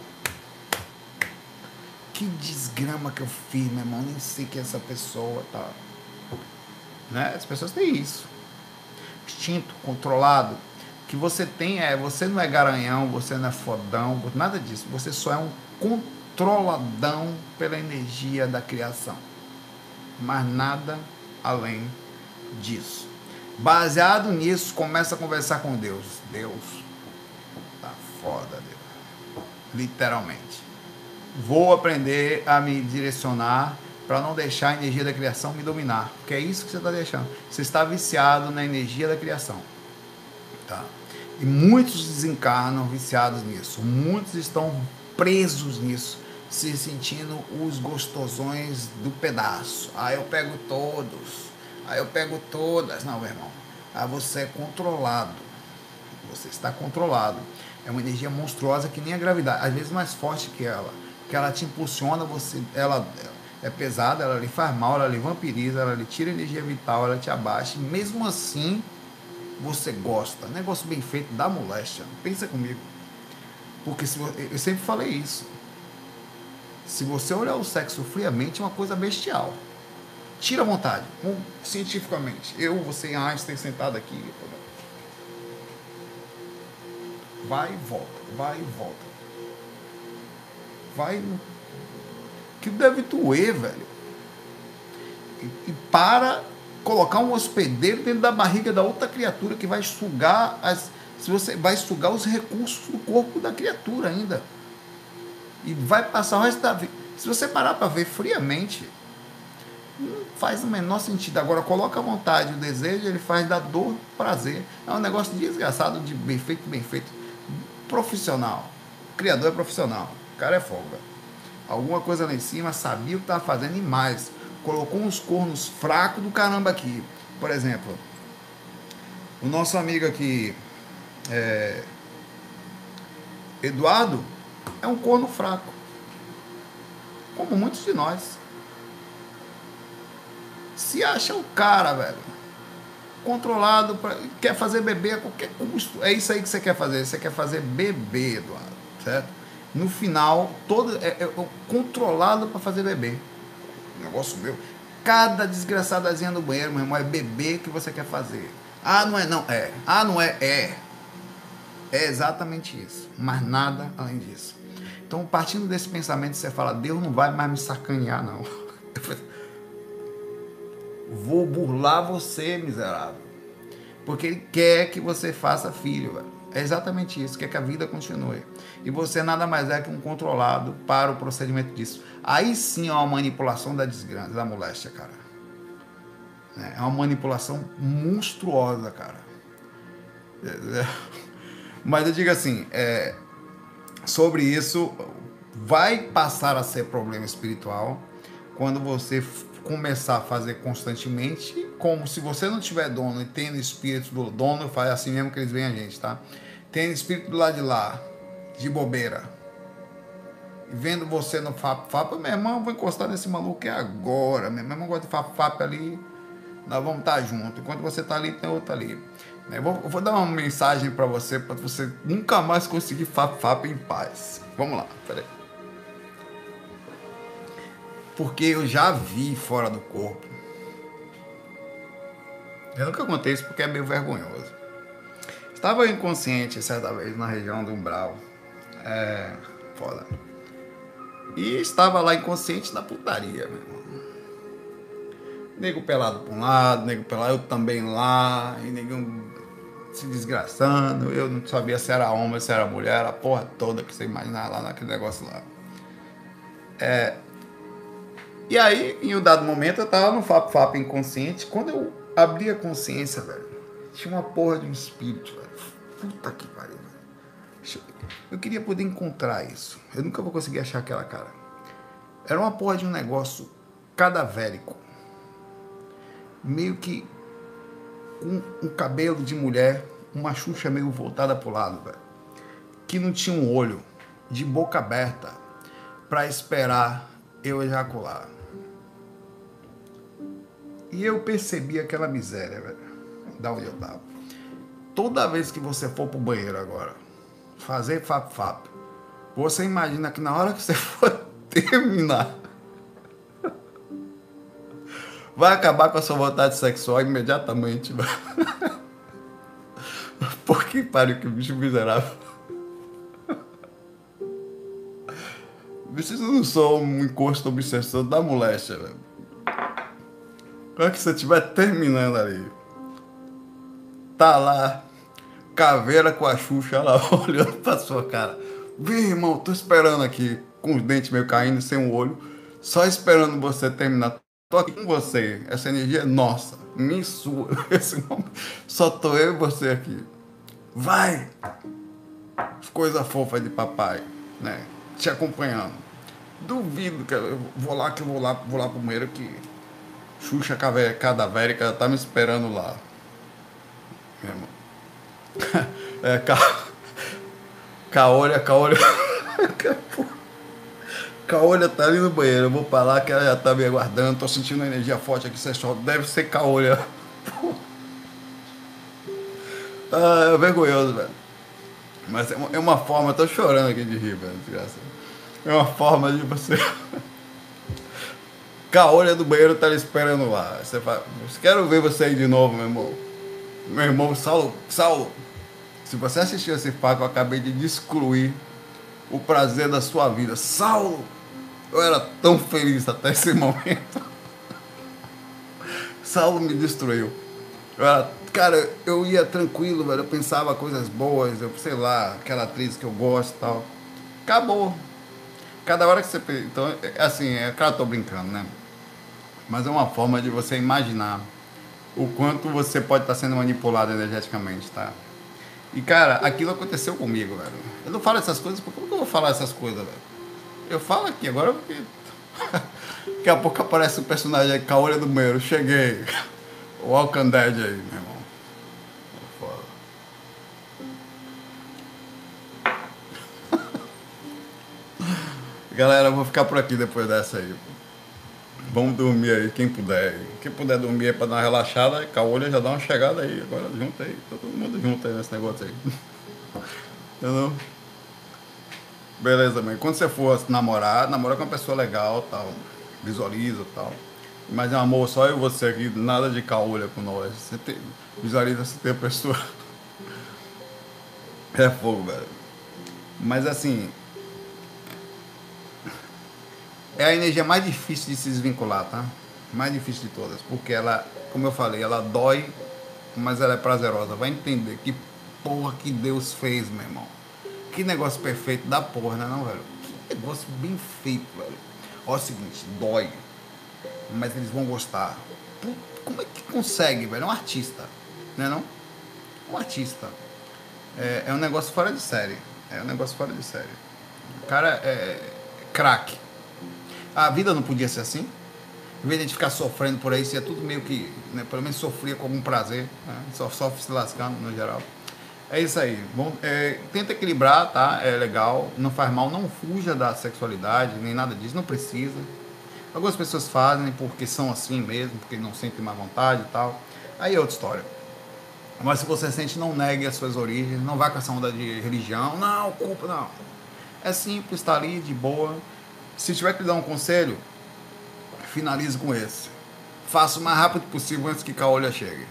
que desgrama que eu fiz, meu irmão, nem sei que é essa pessoa tá. Né? As pessoas têm isso. Instinto, controlado. que você tem é, você não é garanhão, você não é fodão, nada disso. Você só é um controladão pela energia da criação. Mas nada além disso. Baseado nisso, começa a conversar com Deus. Deus, tá foda, Deus. Literalmente vou aprender a me direcionar para não deixar a energia da criação me dominar. Porque é isso que você está deixando. Você está viciado na energia da criação. Tá? E muitos desencarnam viciados nisso. Muitos estão presos nisso, se sentindo os gostosões do pedaço. Ah, eu pego todos. Ah, eu pego todas. Não, meu irmão. Ah, você é controlado. Você está controlado. É uma energia monstruosa que nem a gravidade, às vezes mais forte que ela que ela te impulsiona, você, ela é pesada, ela lhe faz mal, ela lhe vampiriza, ela lhe tira energia vital, ela te abaixa, e mesmo assim você gosta. Negócio bem feito dá moléstia. Pensa comigo. Porque se, eu sempre falei isso. Se você olhar o sexo friamente, é uma coisa bestial. Tira a vontade, cientificamente. Eu, você Einstein sentado aqui. Vai e volta, vai e volta vai. Que deve doer, velho. E, e para colocar um hospedeiro dentro da barriga da outra criatura que vai sugar as. Se você vai sugar os recursos do corpo da criatura ainda. E vai passar o resto da vida. Se você parar para ver friamente, não faz o menor sentido. Agora, coloca a vontade, o desejo, ele faz da dor prazer. É um negócio desgraçado de bem feito, bem feito. Profissional. O criador é profissional cara é folga. Alguma coisa lá em cima, sabia o que estava fazendo e mais. Colocou uns cornos fracos do caramba aqui. Por exemplo, o nosso amigo aqui, é, Eduardo, é um corno fraco. Como muitos de nós. Se acha um cara, velho, controlado, pra, quer fazer bebê a qualquer custo. É isso aí que você quer fazer. Você quer fazer bebê, Eduardo, certo? no final, todo é, é controlado para fazer bebê. Negócio meu. Cada desgraçadazinha no banheiro, meu irmão, é bebê que você quer fazer. Ah, não é não, é. Ah, não é, é. É exatamente isso. Mas nada além disso. Então, partindo desse pensamento, você fala, Deus não vai mais me sacanear, não. Vou burlar você, miserável. Porque ele quer que você faça filho, velho. É exatamente isso, quer que a vida continue. E você nada mais é que um controlado para o procedimento disso. Aí sim é uma manipulação da desgraça, da moléstia, cara. É uma manipulação monstruosa, cara. Mas eu digo assim, é, sobre isso, vai passar a ser problema espiritual quando você começar a fazer constantemente, como se você não tiver dono e tendo espírito do dono, faz assim mesmo que eles veem a gente, tá? Tendo espírito do lado de lá, de bobeira, e vendo você no FAP, FAP, meu irmão, vou encostar nesse maluco é agora, meu irmão gosta de FAP, FAP ali, nós vamos estar juntos. Enquanto você está ali, tem outro ali. Vou, vou dar uma mensagem para você, para você nunca mais conseguir FAP, FAP em paz. Vamos lá, peraí. Porque eu já vi fora do corpo. Eu nunca contei isso porque é meio vergonhoso. Estava inconsciente certa vez na região do umbral. É. Foda. E estava lá inconsciente na putaria, meu irmão. Nego pelado para um lado, nego pelado, eu também lá, e nego se desgraçando. Eu não sabia se era homem, se era mulher, a porra toda que você imaginar lá naquele negócio lá. É, e aí, em um dado momento, eu tava no Fap Fap inconsciente. Quando eu abri a consciência, velho, tinha uma porra de um espírito, velho. Puta que pariu, velho. Eu queria poder encontrar isso. Eu nunca vou conseguir achar aquela cara. Era uma porra de um negócio cadavérico. Meio que um, um cabelo de mulher, uma xuxa meio voltada pro lado, velho. Que não tinha um olho, de boca aberta, para esperar eu ejacular. E eu percebi aquela miséria, velho, da onde eu tava. Toda vez que você for pro banheiro agora, fazer fap-fap, você imagina que na hora que você for terminar, vai acabar com a sua vontade sexual imediatamente. Por que pariu que bicho miserável. Vocês não são um encosto obsessor da moléstia, velho. Quando que você estiver terminando ali, tá lá, caveira com a Xuxa lá olhando pra sua cara. Vem, irmão, tô esperando aqui, com os dentes meio caindo, sem um olho, só esperando você terminar. Tô aqui com você, essa energia é nossa, minha e sua. Esse só tô eu e você aqui. Vai! Coisa fofa de papai, né? Te acompanhando. Duvido que eu vou lá, que eu vou lá, vou lá pro banheiro que Xuxa cadavérica tá me esperando lá. Meu irmão. É, ca... Caolha, Caolha. Caolha tá ali no banheiro. Eu vou pra lá que ela já tá me aguardando. Tô sentindo uma energia forte aqui sexual. Deve ser Caolha. Ah, é vergonhoso, velho. Mas é uma, é uma forma, eu tô chorando aqui de rir, velho. Desgraça. É uma forma de você. Caolha do banheiro tá esperando lá. Você fala, quero ver você aí de novo, meu irmão. Meu irmão, Saulo, Saulo, se você assistiu esse fato, eu acabei de excluir o prazer da sua vida. Saulo, eu era tão feliz até esse momento. Saulo me destruiu. Eu era, cara, eu ia tranquilo, velho. Eu pensava coisas boas, eu sei lá, aquela atriz que eu gosto e tal. Acabou. Cada hora que você. Então, é assim, é claro, eu tô brincando, né? mas é uma forma de você imaginar o quanto você pode estar sendo manipulado energeticamente, tá? E cara, aquilo aconteceu comigo, velho. Eu não falo essas coisas porque eu não vou falar essas coisas, velho. Eu falo aqui agora porque. Daqui a pouco aparece o um personagem aí, Caolha do Meiro. Cheguei. O Dead aí, meu irmão. Galera, eu vou ficar por aqui depois dessa aí. Vamos dormir aí, quem puder. Quem puder dormir aí pra dar uma relaxada, Caolha já dá uma chegada aí. Agora junta aí, todo mundo junto aí nesse negócio aí. Entendeu? Beleza, mãe. Quando você for namorar, namora com uma pessoa legal tal. Visualiza tal. Mas, amor, só eu e você aqui, nada de caolha com nós. Você tem, visualiza se tem pessoa. É fogo, velho. Mas assim, é a energia mais difícil de se desvincular, tá? Mais difícil de todas, porque ela, como eu falei, ela dói mas ela é prazerosa. Vai entender que porra que Deus fez, meu irmão. Que negócio perfeito da porra, né não, velho? Que negócio bem feito, velho. Olha o seguinte, dói. Mas eles vão gostar. Como é que consegue, velho? É um artista, né não? Um artista. É, é um negócio fora de série. É um negócio fora de série. O cara é craque. A vida não podia ser assim. Em vez de a gente ficar sofrendo por aí, se é tudo meio que, né, pelo menos sofria com algum prazer, né? só sofre se lascando no geral. É isso aí. Bom, é, tenta equilibrar, tá? É legal, não faz mal, não fuja da sexualidade, nem nada disso, não precisa. Algumas pessoas fazem porque são assim mesmo, porque não sentem mais vontade e tal. Aí é outra história. Mas se você sente, não negue as suas origens, não vá com essa onda de religião, não, culpa, não. É simples, está ali, de boa. Se tiver que dar um conselho, finalize com esse. Faça o mais rápido possível antes que Caolha chegue.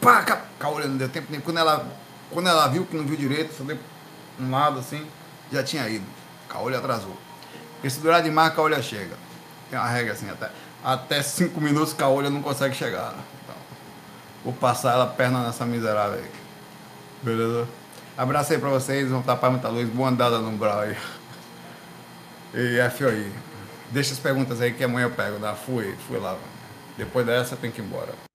Pá, Caolha não deu tempo nem. Quando ela, quando ela viu que não viu direito, só deu um lado assim, já tinha ido. Caolha atrasou. Porque se durar demais, Caolha chega. Tem uma regra assim, até, até cinco minutos Caolha não consegue chegar. Então, vou passar ela perna nessa miserável aí. Beleza? Abraço aí pra vocês, vão tapar muita luz, boa andada no umbral aí. E aí. Deixa as perguntas aí que amanhã eu pego, dá? Fui, fui lá. Depois dessa tem que ir embora.